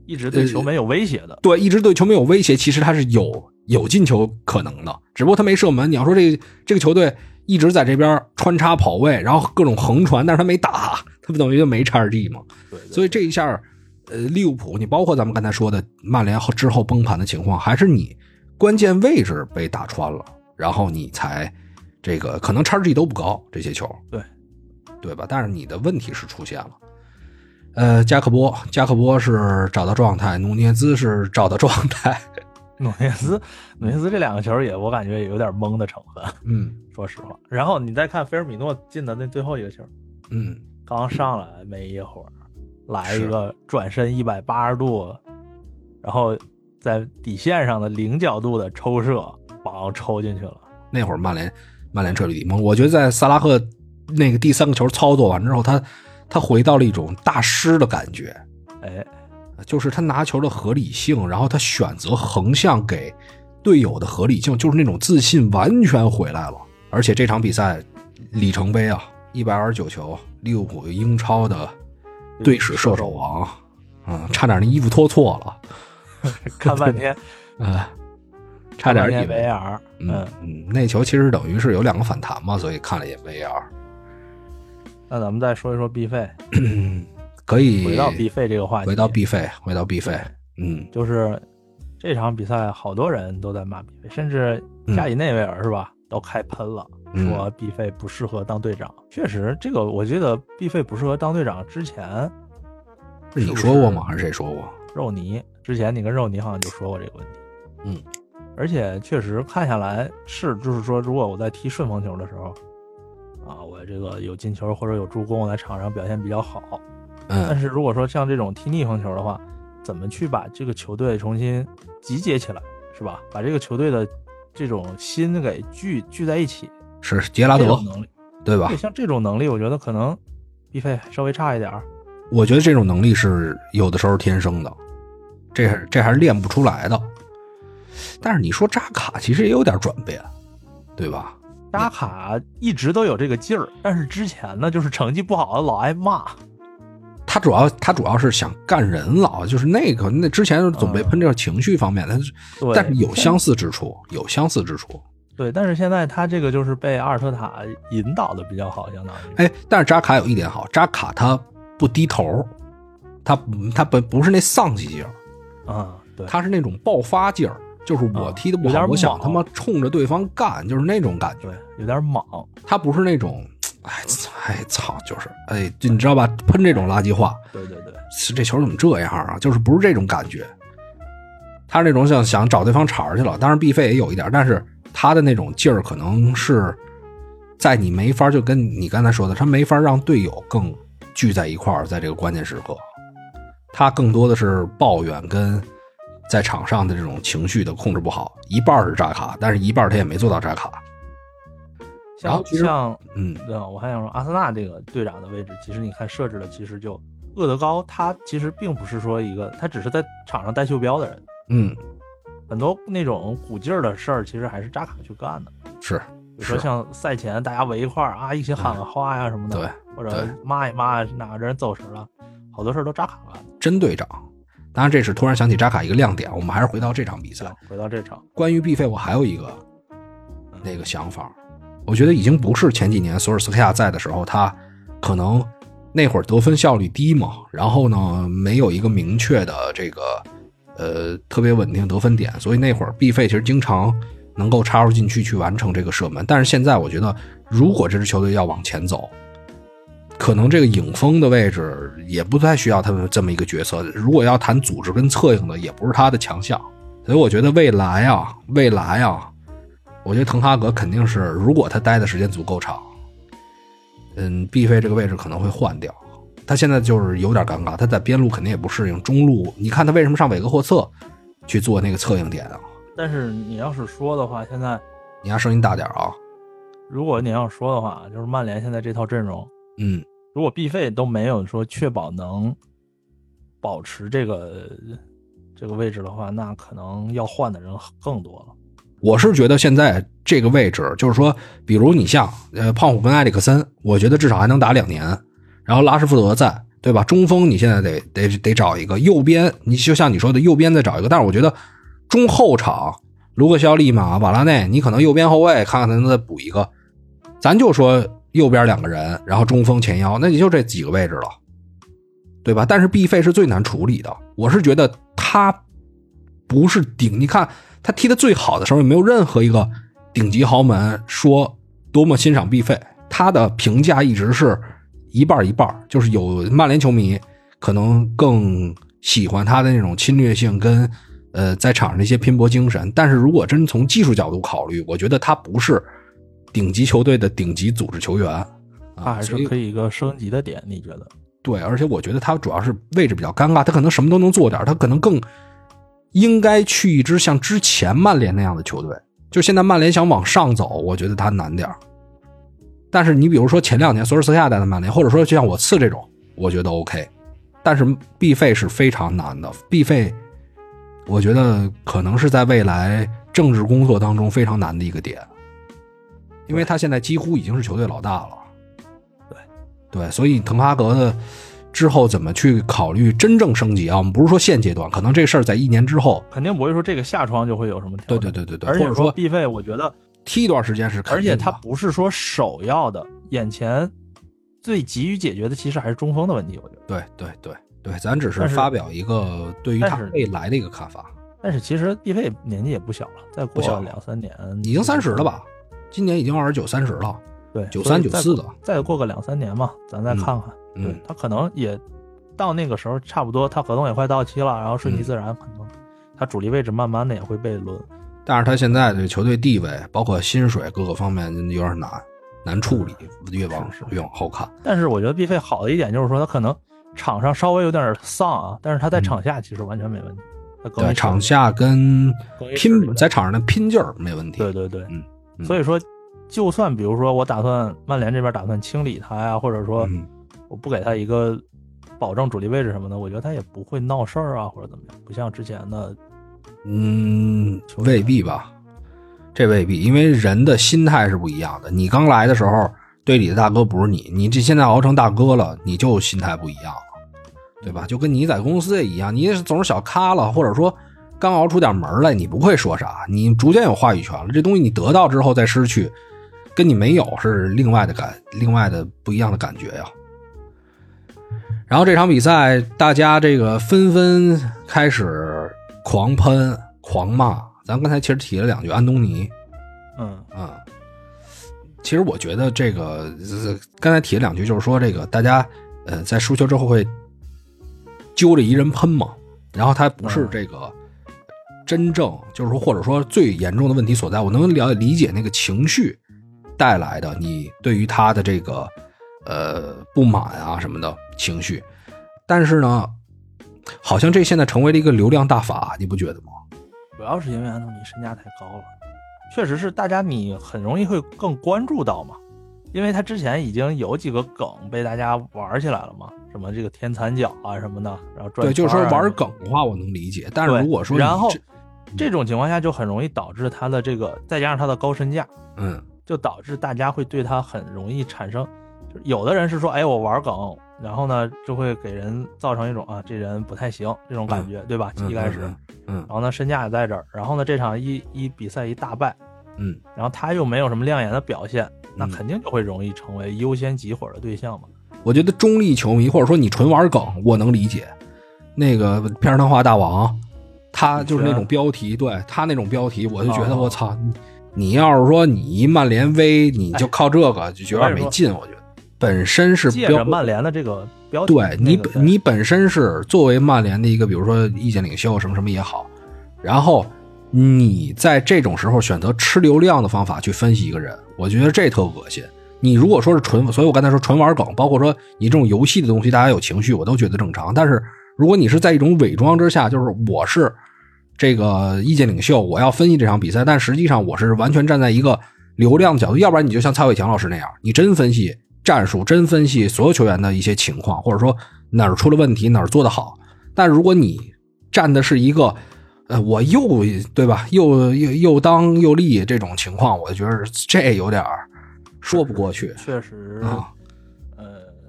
一直对球门有威胁的。对一直对球门有威胁，其实他是有有进球可能的，只不过他没射门。你要说这这个球队一直在这边穿插跑位，然后各种横传，但是他没打，他不等于就没叉 G 吗？对对所以这一下，呃，利物浦，你包括咱们刚才说的曼联后之后崩盘的情况，还是你关键位置被打穿了，然后你才这个可能叉 G 都不高这些球，对对吧？但是你的问题是出现了。呃，加克波，加克波是找到状态，努涅兹是找到状态，[LAUGHS] 努涅斯，努涅斯这两个球也我感觉也有点懵的成分，嗯 [LAUGHS] 说实话。然后你再看菲尔米诺进的那最后一个球，嗯，刚上来没一会儿，来一个转身一百八十度，然后在底线上的零角度的抽射，嘣抽进去了。那会儿曼联曼联彻底蒙，我觉得在萨拉赫那个第三个球操作完之后，他他回到了一种大师的感觉，哎，就是他拿球的合理性，然后他选择横向给队友的合理性，就是那种自信完全回来了。而且这场比赛里程碑啊，一百二十九球，利物浦英超的队史射手王，嗯，差点那衣服脱错了，[LAUGHS] 看半天，嗯，差点以为。嗯那球其实等于是有两个反弹嘛，所以看了一眼 VAR，那咱们再说一说 B 费，[CLEARS THROAT] 可以回到 B 费这个话题，回到 B 费，回到 B 费，嗯就是这场比赛，好多人都在骂 B 费，甚至加里内维尔是吧，都开喷了，嗯说 B 费不适合当队长。确实，这个我记得 B 费不适合当队长之前，是你说过吗？还是谁说过？肉泥之前你跟肉泥好像就说过这个问题。嗯，而且确实看下来是，就是说，如果我在踢顺风球的时候，啊，我这个有进球或者有助攻，我在场上表现比较好。但嗯是如果说像这种踢逆风球的话，怎么去把这个球队重新集结起来，是吧？把这个球队的这种心给聚聚在一起，是杰拉德能力，对吧对，？像这种能力，我觉得可能毕费稍微差一点儿。我觉得这种能力是有的时候天生的，这这还是练不出来的。但是你说扎卡其实也有点转变，对吧？扎卡一直都有这个劲儿，但是之前呢，就是成绩不好老挨骂。他主要他主要是想干人老，就是那个那之前总被喷这个情绪方面的，对，但是有相似之处，有相似之处。对，但是现在他这个就是被阿尔特塔引导的比较好，相当于。哎，但是扎卡有一点好，扎卡他不低头，他他不不是那丧气劲儿，嗯，对，他是那种爆发劲儿，就是我啊踢的不好，我想他妈冲着对方干，就是那种感觉。有点莽。他不是那种，哎哎操，就是哎，就你知道吧？喷这种垃圾话，对对对，这球怎么这样啊？就是不是这种感觉。他是那种想想找对方茬去了，当然必费也有一点，但是他的那种劲儿可能是在你没法就跟你刚才说的，他没法让队友更聚在一块儿，在这个关键时刻，他更多的是抱怨跟在场上的这种情绪的控制不好，一半儿是扎卡，但是一半儿他也没做到扎卡。然后像像嗯对啊，我还想说，阿森纳这个队长的位置，其实你看设置的其实就厄德高，他其实并不是说一个，他只是在场上带袖标的人，嗯，很多那种鼓劲儿的事儿，其实还是扎卡去干的。是比如说像赛前大家围一块儿啊，一起喊个话呀什么的，对或者骂一骂哪个人走神了，好多事儿都扎卡干。真队长。当然，这是突然想起扎卡一个亮点。我们还是回到这场比赛。，回到这场，关于 B 费，我还有一个那个想法，我觉得已经不是前几年索尔斯克亚在的时候，他可能那会儿得分效率低嘛，然后呢没有一个明确的这个呃特别稳定得分点，所以那会儿 B 费其实经常能够插入禁区去完成这个射门。但是现在我觉得，如果这支球队要往前走，可能这个影锋的位置也不太需要他们这么一个角色。如果要谈组织跟策应的，也不是他的强项。所以我觉得未来啊，未来啊，我觉得滕哈格肯定是，如果他待的时间足够长，嗯，B 费这个位置可能会换掉。他现在就是有点尴尬，他在边路肯定也不适应，中路你看他为什么上韦格霍策去做那个策应点啊？但是你要是说的话，现在你丫声音大点啊！如果你要说的话，就是曼联现在这套阵容，嗯，如果 B 费都没有说确保能保持这个这个位置的话，那可能要换的人更多了。我是觉得现在这个位置，就是说，比如你像呃胖虎跟埃里克森，我觉得至少还能打两年。然后拉什福德在，对吧？中锋你现在得得得找一个，右边你就像你说的，右边再找一个。但是我觉得中后场卢克肖利马、瓦拉内，你可能右边后卫看看能不能再补一个。咱就说右边两个人，然后中锋前腰，那也就这几个位置了，对吧？但是 B 费是最难处理的，我是觉得他不是顶，你看他踢的最好的时候，也没有任何一个顶级豪门说多么欣赏 B 费，他的评价一直是一半一半，就是有曼联球迷可能更喜欢他的那种侵略性跟呃在场上的一些拼搏精神，但是如果真从技术角度考虑，我觉得他不是顶级球队的顶级组织球员，他还是可以一个升级的点，你觉得？对，而且我觉得他主要是位置比较尴尬，他可能什么都能做点，他可能更应该去一支像之前曼联那样的球队。就现在曼联想往上走，我觉得他难点但是你比如说前两年索尔斯克亚带的曼联，或者说就像我次这种，我觉得 OK。但是 B 费是非常难的，，B 费，我觉得可能是在未来政治工作当中非常难的一个点，因为他现在几乎已经是球队老大了。对，对，所以滕哈格的之后怎么去考虑真正升级啊？我们不是说现阶段，可能这事儿在一年之后，肯定不会说这个下窗就会有什么调对对对对对，或者说毕费，我觉得。踢一段时间是，而且他不是说首要的，眼前最急于解决的其实还是中锋的问题。我觉得，对对对对，咱只是发表一个对于他未来的一个看法。但是其实毕费年纪也不小了，再过两三年，已经三十了吧？今年已经二十九三十了，对，九三九四的，再过个两三年嘛，咱再看看。对他可能也到那个时候差不多，他合同也快到期了，然后顺其自然，可能他主力位置慢慢的也会被轮。但是他现在的球队地位，包括薪水各个方面有点难难处理，越往越往后看。但是我觉得毕费好的一点就是说，他可能场上稍微有点丧啊，但是他在场下其实完全没问题。对，场下跟拼在场上的拼劲儿没问题。对对对，嗯。所以说，就算比如说我打算曼联这边打算清理他呀，或者说我不给他一个保证主力位置什么的，我觉得他也不会闹事儿啊，或者怎么样，不像之前的。嗯，未必吧，这未必，因为人的心态是不一样的。你刚来的时候，队里的大哥不是你，你这现在熬成大哥了，你就心态不一样了，对吧？就跟你在公司也一样，你总是小咖了，或者说刚熬出点门来，你不会说啥，你逐渐有话语权了。这东西你得到之后再失去，跟你没有是另外的感，另外的不一样的感觉呀。然后这场比赛，大家这个纷纷开始。狂喷狂骂，咱刚才其实提了两句安东尼，嗯啊，其实我觉得这个刚才提了两句，就是说这个大家呃在输球之后会揪着一人喷嘛，然后他不是这个真正就是说或者说最严重的问题所在，我能了解理解那个情绪带来的你对于他的这个呃不满啊什么的情绪，但是呢。好像这现在成为了一个流量大法，你不觉得吗？主要是因为安东尼身价太高了，确实是大家你很容易会更关注到嘛，因为他之前已经有几个梗被大家玩起来了嘛，什么这个天残脚啊什么的，然后对，就是说玩梗的话我能理解，但是如果说然后这种情况下就很容易导致他的这个再加上他的高身价，嗯，就导致大家会对他很容易产生，就有的人是说，哎，我玩梗。然后呢，就会给人造成一种啊，这人不太行这种感觉，对吧？一开始，嗯，然后呢，身价也在这儿。然后呢，这场一一比赛一大败，嗯，然后他又没有什么亮眼的表现，那肯定就会容易成为优先集火的对象嘛。我觉得中立球迷或者说你纯玩梗，我能理解。那个片儿汤化大王，他就是那种标题，对他那种标题，我就觉得我操，你要是说你曼联 V，你就靠这个就觉得没劲，我觉得。本身是借着曼联的这个标题，对你本你本身是作为曼联的一个，比如说意见领袖什么什么也好，然后你在这种时候选择吃流量的方法去分析一个人，我觉得这特恶心。你如果说是纯，所以我刚才说纯玩梗，包括说你这种游戏的东西，大家有情绪，我都觉得正常。但是如果你是在一种伪装之下，就是我是这个意见领袖，我要分析这场比赛，但实际上我是完全站在一个流量的角度，要不然你就像蔡伟强老师那样，你真分析。战术真分析所有球员的一些情况，或者说哪儿出了问题，哪儿做得好。但如果你站的是一个，呃，我又对吧，又又又当又立这种情况，我觉得这有点说不过去。确实啊，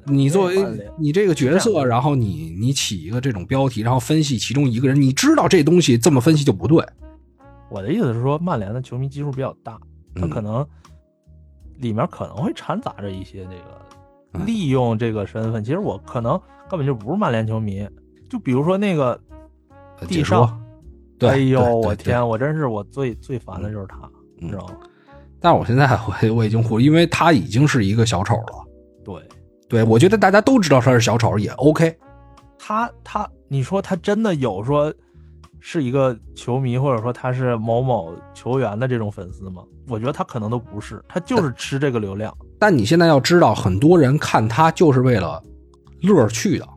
你作为你这个角色，然后你你起一个这种标题，然后分析其中一个人，你知道这东西这么分析就不对。我的意思是说，曼联的球迷基数比较大，他可能。里面可能会掺杂着一些这个利用这个身份，其实我可能根本就不是曼联球迷。就比如说那个地上，哎呦我天，我真是我最最烦的就是他，你知道吗？但是我现在 [LAUGHS] 我我已经火，因为他已经是一个小丑了。对，对我觉得大家都知道他是小丑也 OK。他他，你说他真的有说？是一个球迷，或者说他是某某球员的这种粉丝吗？我觉得他可能都不是，他就是吃这个流量。但你现在要知道，很多人看他就是为了乐儿去的。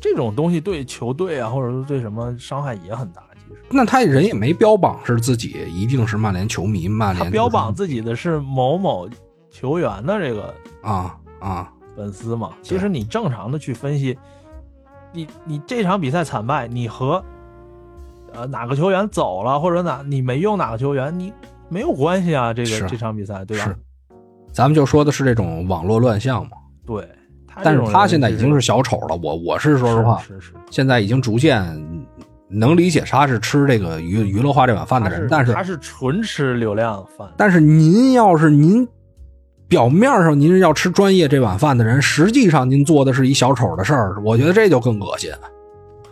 这种东西对球队啊，或者说对什么伤害也很大。其实，那他人也没标榜是自己一定是曼联球迷，曼联他标榜自己的是某某球员的这个啊啊粉丝嘛。其实你正常的去分析，你你这场比赛惨败，你和呃哪个球员走了，或者哪你没用哪个球员，你没有关系啊。这个这场比赛对吧？是，咱们就说的是这种网络乱象嘛。对。但是他现在已经是小丑了，我我是说实话，是是，现在已经逐渐能理解他是吃这个娱娱乐化这碗饭的人，但是他是纯吃流量饭。但是您要是您表面上您是要吃专业这碗饭的人，实际上您做的是一小丑的事儿，我觉得这就更恶心。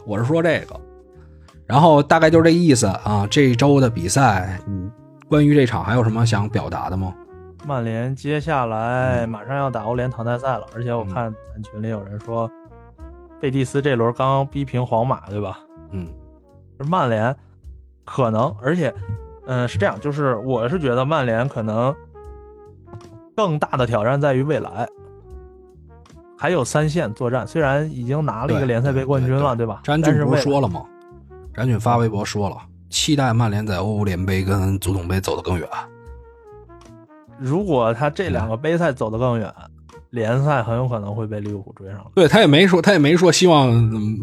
我是说这个，然后大概就是这意思啊。这一周的比赛，关于这场还有什么想表达的吗？曼联接下来马上要打欧联淘汰赛了，而且我看咱群里有人说，贝蒂斯这轮刚刚逼平皇马，对吧？嗯，曼联可能，而且，嗯，是这样，就是我是觉得曼联可能更大的挑战在于未来，还有三线作战。虽然已经拿了一个联赛杯冠军了，对吧？詹俊不是说了吗？詹俊发微博说了，期待曼联在欧联杯跟足总杯走得更远。如果他这两个杯赛走得更远，联赛很有可能会被利物浦追上。对他也没说，他也没说希望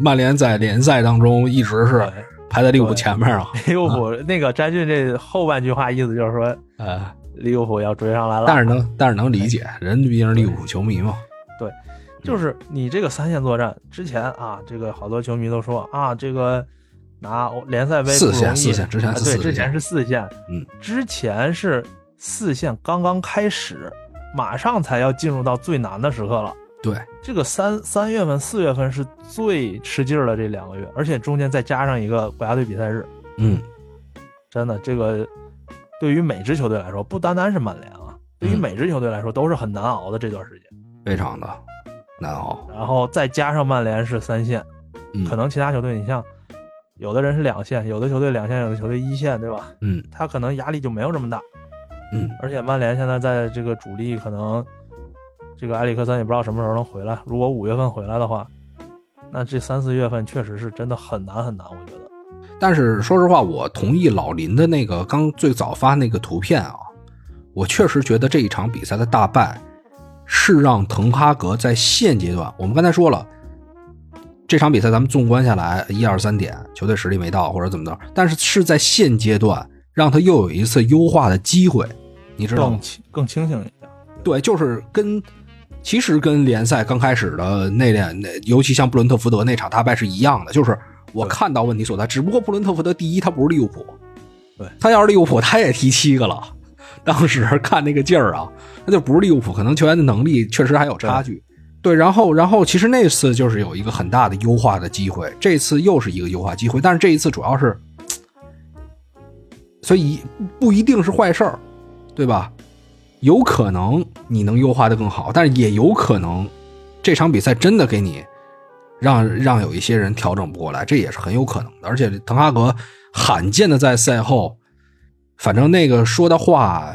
曼联在联赛当中一直是排在利物浦前面啊。[LAUGHS] 利物浦那个詹俊这后半句话意思就是说，呃，利物浦要追上来了。但是能，但是能理解，人毕竟是利物浦球迷嘛。对，就是你这个三线作战之前啊，这个好多球迷都说啊，这个拿联赛杯四线，四线之前对，之前是四线，嗯，之前是。四线刚刚开始，马上才要进入到最难的时刻了。对，这个三三月份、四月份是最吃劲儿的这两个月，而且中间再加上一个国家队比赛日。嗯，真的，这个对于每支球队来说，不单单是曼联啊，对于每支球队来说都是很难熬的这段时间，非常的难熬。然后再加上曼联是三线，可能其他球队，你像有的人是两线，有的球队两线，有的球队一线，对吧？嗯，他可能压力就没有这么大。嗯，而且曼联现在在这个主力可能，这个埃里克森也不知道什么时候能回来。如果五月份回来的话，那这三四月份确实是真的很难很难，我觉得。但是说实话，我同意老林的那个刚最早发那个图片啊，我确实觉得这一场比赛的大败是让滕哈格在现阶段，我们刚才说了，这场比赛咱们纵观下来一二三点，球队实力没到或者怎么着，但是是在现阶段让他又有一次优化的机会。你知道更清更清醒一点，对，就是跟其实跟联赛刚开始的那两那，尤其像布伦特福德那场大败是一样的，就是我看到问题所在。只不过布伦特福德第一，他不是利物浦，对他要是利物浦，他也踢七个了。[LAUGHS] 当时看那个劲儿啊，那就不是利物浦，可能球员的能力确实还有差距。对，然后然后其实那次就是有一个很大的优化的机会，这次又是一个优化机会，但是这一次主要是，[TSK] 所以不一定是坏事儿。对吧？有可能你能优化的更好，但是也有可能这场比赛真的给你让让有一些人调整不过来，这也是很有可能的。而且滕哈格罕见的在赛后，反正那个说的话，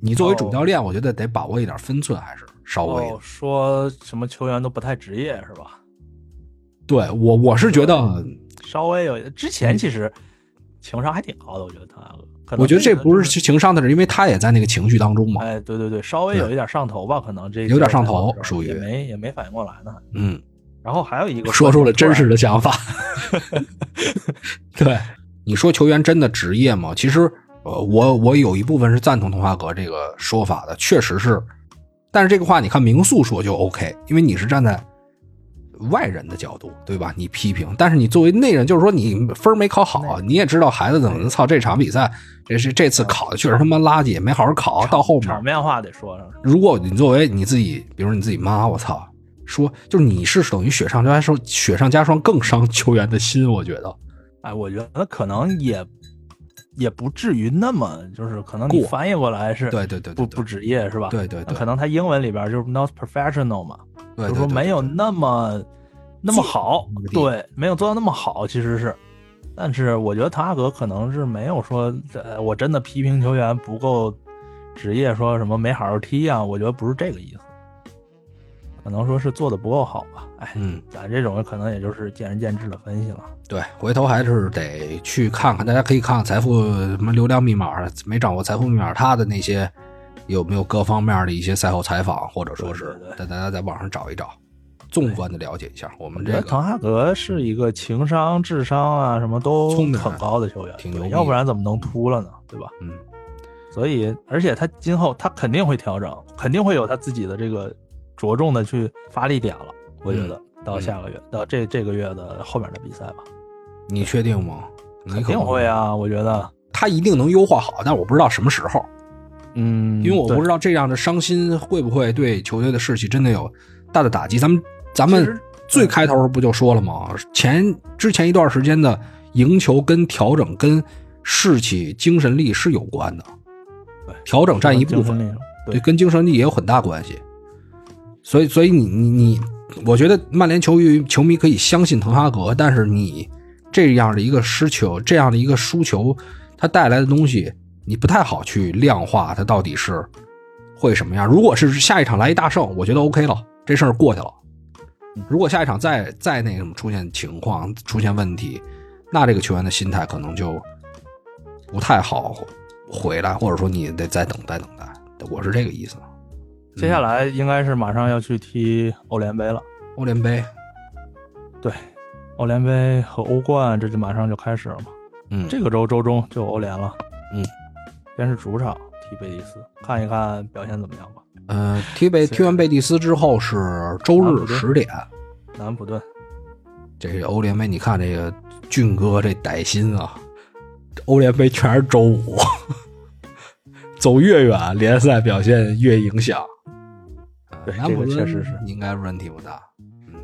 你作为主教练，我觉得得把握一点分寸，还是稍微说什么球员都不太职业是吧？对我我是觉得稍微有之前其实情商还挺高的，我觉得滕哈格。我觉得这不是情商的事，因为他也在那个情绪当中嘛。哎，对对对，稍微有一点上头吧，可能这有点上头，属于也没也没反应过来呢。嗯，然后还有一个说出了真实的想法。[LAUGHS] 对，你说球员真的职业吗？其实，呃，我我有一部分是赞同童话阁这个说法的，确实是。但是这个话你看明宿说就 OK，因为你是站在。外人的角度，对吧？你批评，但是你作为内人，就是说你分没考好，你也知道孩子怎么操这场比赛，这是这次考的确实他妈垃圾，没好好考，到后面场面话得说上。如果你作为你自己，比如你自己妈，我操，说就是你是等于雪上加霜，雪上加霜更伤球员的心，我觉得。哎，我觉得可能也也不至于那么，就是可能你翻译过来是，对对对，不不职业是吧？对对对，可能他英文里边就是 not professional 嘛。就说没有那么那么好，对，没有做到那么好，其实是，但是我觉得滕哈格可能是没有说，呃，我真的批评球员不够职业说什么没好好踢啊，我觉得不是这个意思，可能说是做的不够好吧。哎，嗯，咱这种可能也就是见仁见智的分析了。对，回头还是得去看看，大家可以看看财富什么流量密码，没掌握财富密码，他的那些有没有各方面的一些赛后采访，或者说是带大家在网上找一找，纵观的了解一下。我们这个滕哈格是一个情商、智商啊什么都很高的球员，挺牛要不然怎么能秃了呢？对吧？嗯，所以，而且他今后他肯定会调整，肯定会有他自己的这个着重的去发力点了。我觉得嗯到下个月，到这这个月的后面的比赛吧，你确定吗？你肯定会。啊！我觉得，他一定能优化好，但我不知道什么时候，嗯，因为我不知道道这样的伤心会不会对球队的士气真的有大的打击。咱们咱们最开头不就说了吗？前之前一段时间的赢球跟调整跟士气、精神力是有关的，对调整占一部分，对，跟精神力也有很大关系。所以，所以你你你，我觉得曼联球迷球迷可以相信滕哈格，但是你这样的一个失球，这样的一个输球，它带来的东西，你不太好去量化它到底是会什么样。如果是下一场来一大胜，我觉得 OK 了，这事儿过去了。如果下一场再再那什么出现情况、出现问题，那这个球员的心态可能就不太好回来，或者说你得再等待等待。我是这个意思。接下来应该是马上要去踢欧联杯了。欧联杯，对，欧联杯和欧冠这就马上就开始了嘛。嗯，这个周周中就欧联了。嗯，先是主场踢贝蒂斯，看一看表现怎么样吧。呃，踢贝踢完贝蒂斯之后是周日十点，南安普顿，这是欧联杯。你看这个俊哥这歹心啊，欧联杯全是周五，[LAUGHS] 走越远联赛表现越影响。对这南普顿个确实是应该问题不大。嗯，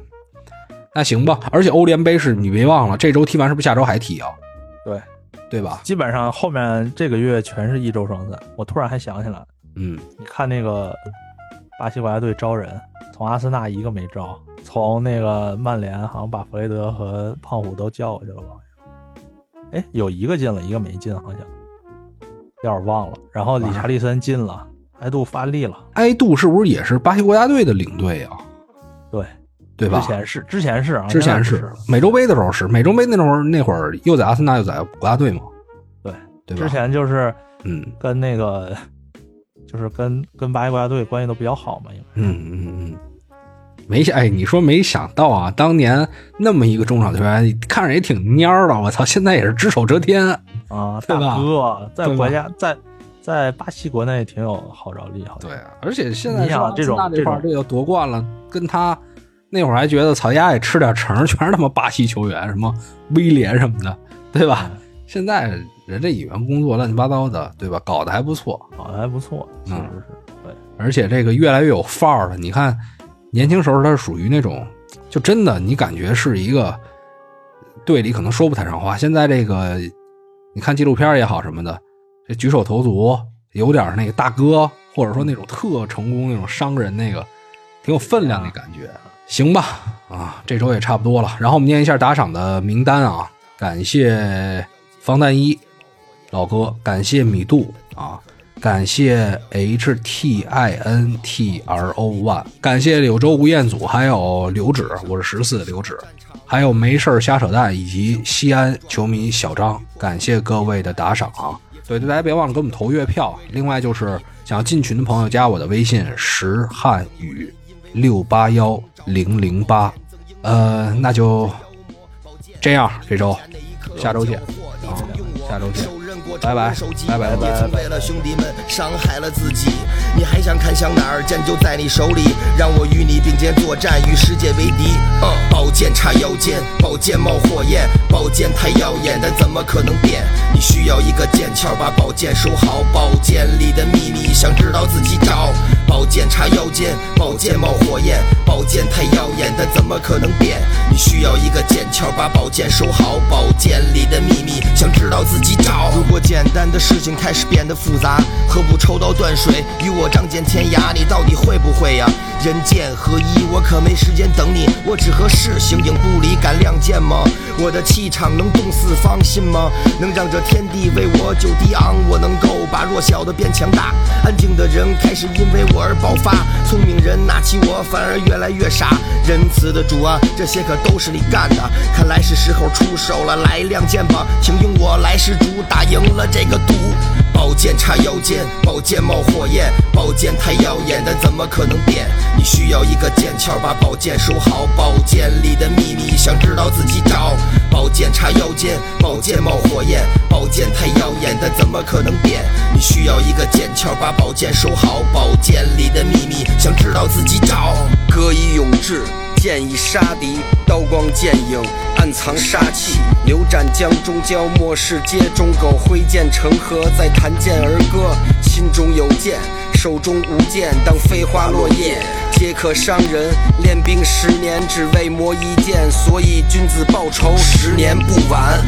那行吧。而且欧联杯是你别忘了，这周踢完是不是下周还踢啊？对，对吧？基本上后面这个月全是一周双赛。我突然还想起来，嗯，你看那个巴西国家队招人，从阿森纳一个没招，从那个曼联好像把弗雷德和胖虎都叫过去了吧？哎，有一个进了，一个没进，好像有点忘了。然后理查利森进了，埃杜发力了，埃杜是不是也是巴西国家队的领队啊？对，对吧？之前是，之前是啊，之前是美洲杯的时候是美洲杯那会儿那会儿又在阿森纳又在国家队嘛，对。对吧？之前就是嗯。跟那个，就是跟跟巴西国家队关系都比较好嘛，应该嗯嗯嗯，没想哎，你说没想到啊，当年那么一个中场球员，看着也挺蔫儿的，我操，现在也是只手遮天。啊，对吧？大哥在国家在在巴西国内挺有号召力，好像。对，啊而且现在你想说这种这块儿这个夺冠了，跟他那会儿还觉得草丫也吃点橙，全是他妈巴西球员，什么威廉什么的，对吧？现在人这演员工作乱七八糟的，对吧？搞得还不错，搞得还不错，确实嗯是。对，而且这个越来越有范儿了。你看，年轻时候他是属于那种，就真的你感觉是一个队里可能说不太上话。现在这个，你看纪录片也好什么的，这举手投足有点那个大哥，或者说那种特成功那种商人，那个挺有分量的感觉。行吧，啊，这周也差不多了。然后我们念一下打赏的名单啊，感谢防弹衣老哥，感谢米杜啊，感谢 H T I N T R O One，感谢柳州吴彦祖，还有刘指，我是十四刘指，还有没事儿瞎扯淡，以及西安球迷小张，感谢各位的打赏啊！对，大家别忘了给我们投月票。另外就是想要进群的朋友，加我的微信石汉语六八幺零零八，呃，那就这样，这周下周见啊，下周见。拜拜拜拜也曾为了兄弟们伤害了自己。你还想看向哪儿？剑就在你手里，让我与你并肩作战，与世界为敌。嗯，宝剑插腰间，宝剑冒火焰，宝剑太耀眼，但怎么可能变？你需要一个剑鞘，把宝剑收好。宝剑里的秘密，想知道自己找。宝剑插腰间，宝剑冒火焰，宝剑太耀眼，但怎么可能变？你需要一个剑鞘，把宝剑收好。宝剑里的秘密，想知道自己找。如果简单的事情开始变得复杂，何不抽刀断水，与我仗剑天涯？你到底会不会呀？人剑合一，我可没时间等你，我只合适形影不离，敢亮剑吗？我的气场能动四方，信吗？能让这天地为我久低昂，我能够把弱小的变强大。安静的人开始因为我而爆发，聪明人拿起我反而越来越傻。仁慈的主啊，这些可都是你干的，看来是时候出手了，来亮剑吧，请用我来施主，打赢中了这个毒。宝剑插腰间，宝剑冒火焰，宝剑太耀眼，但怎么可能变？你需要一个剑鞘，把宝剑收好。宝剑里的秘密，想知道自己找。宝剑插腰间，宝剑冒火焰，宝剑太耀眼，但怎么可能变？你需要一个剑鞘，把宝剑收好。宝剑里的秘密，想知道自己找。歌以咏志，剑已杀敌，刀光剑影，暗藏杀气。刘湛江中蛟，末世皆中狗，挥剑成河，在弹剑而歌。心中有剑，手中无剑，当飞花落叶，皆可伤人。练兵十年，只为磨一剑，所以君子报仇，十年不晚。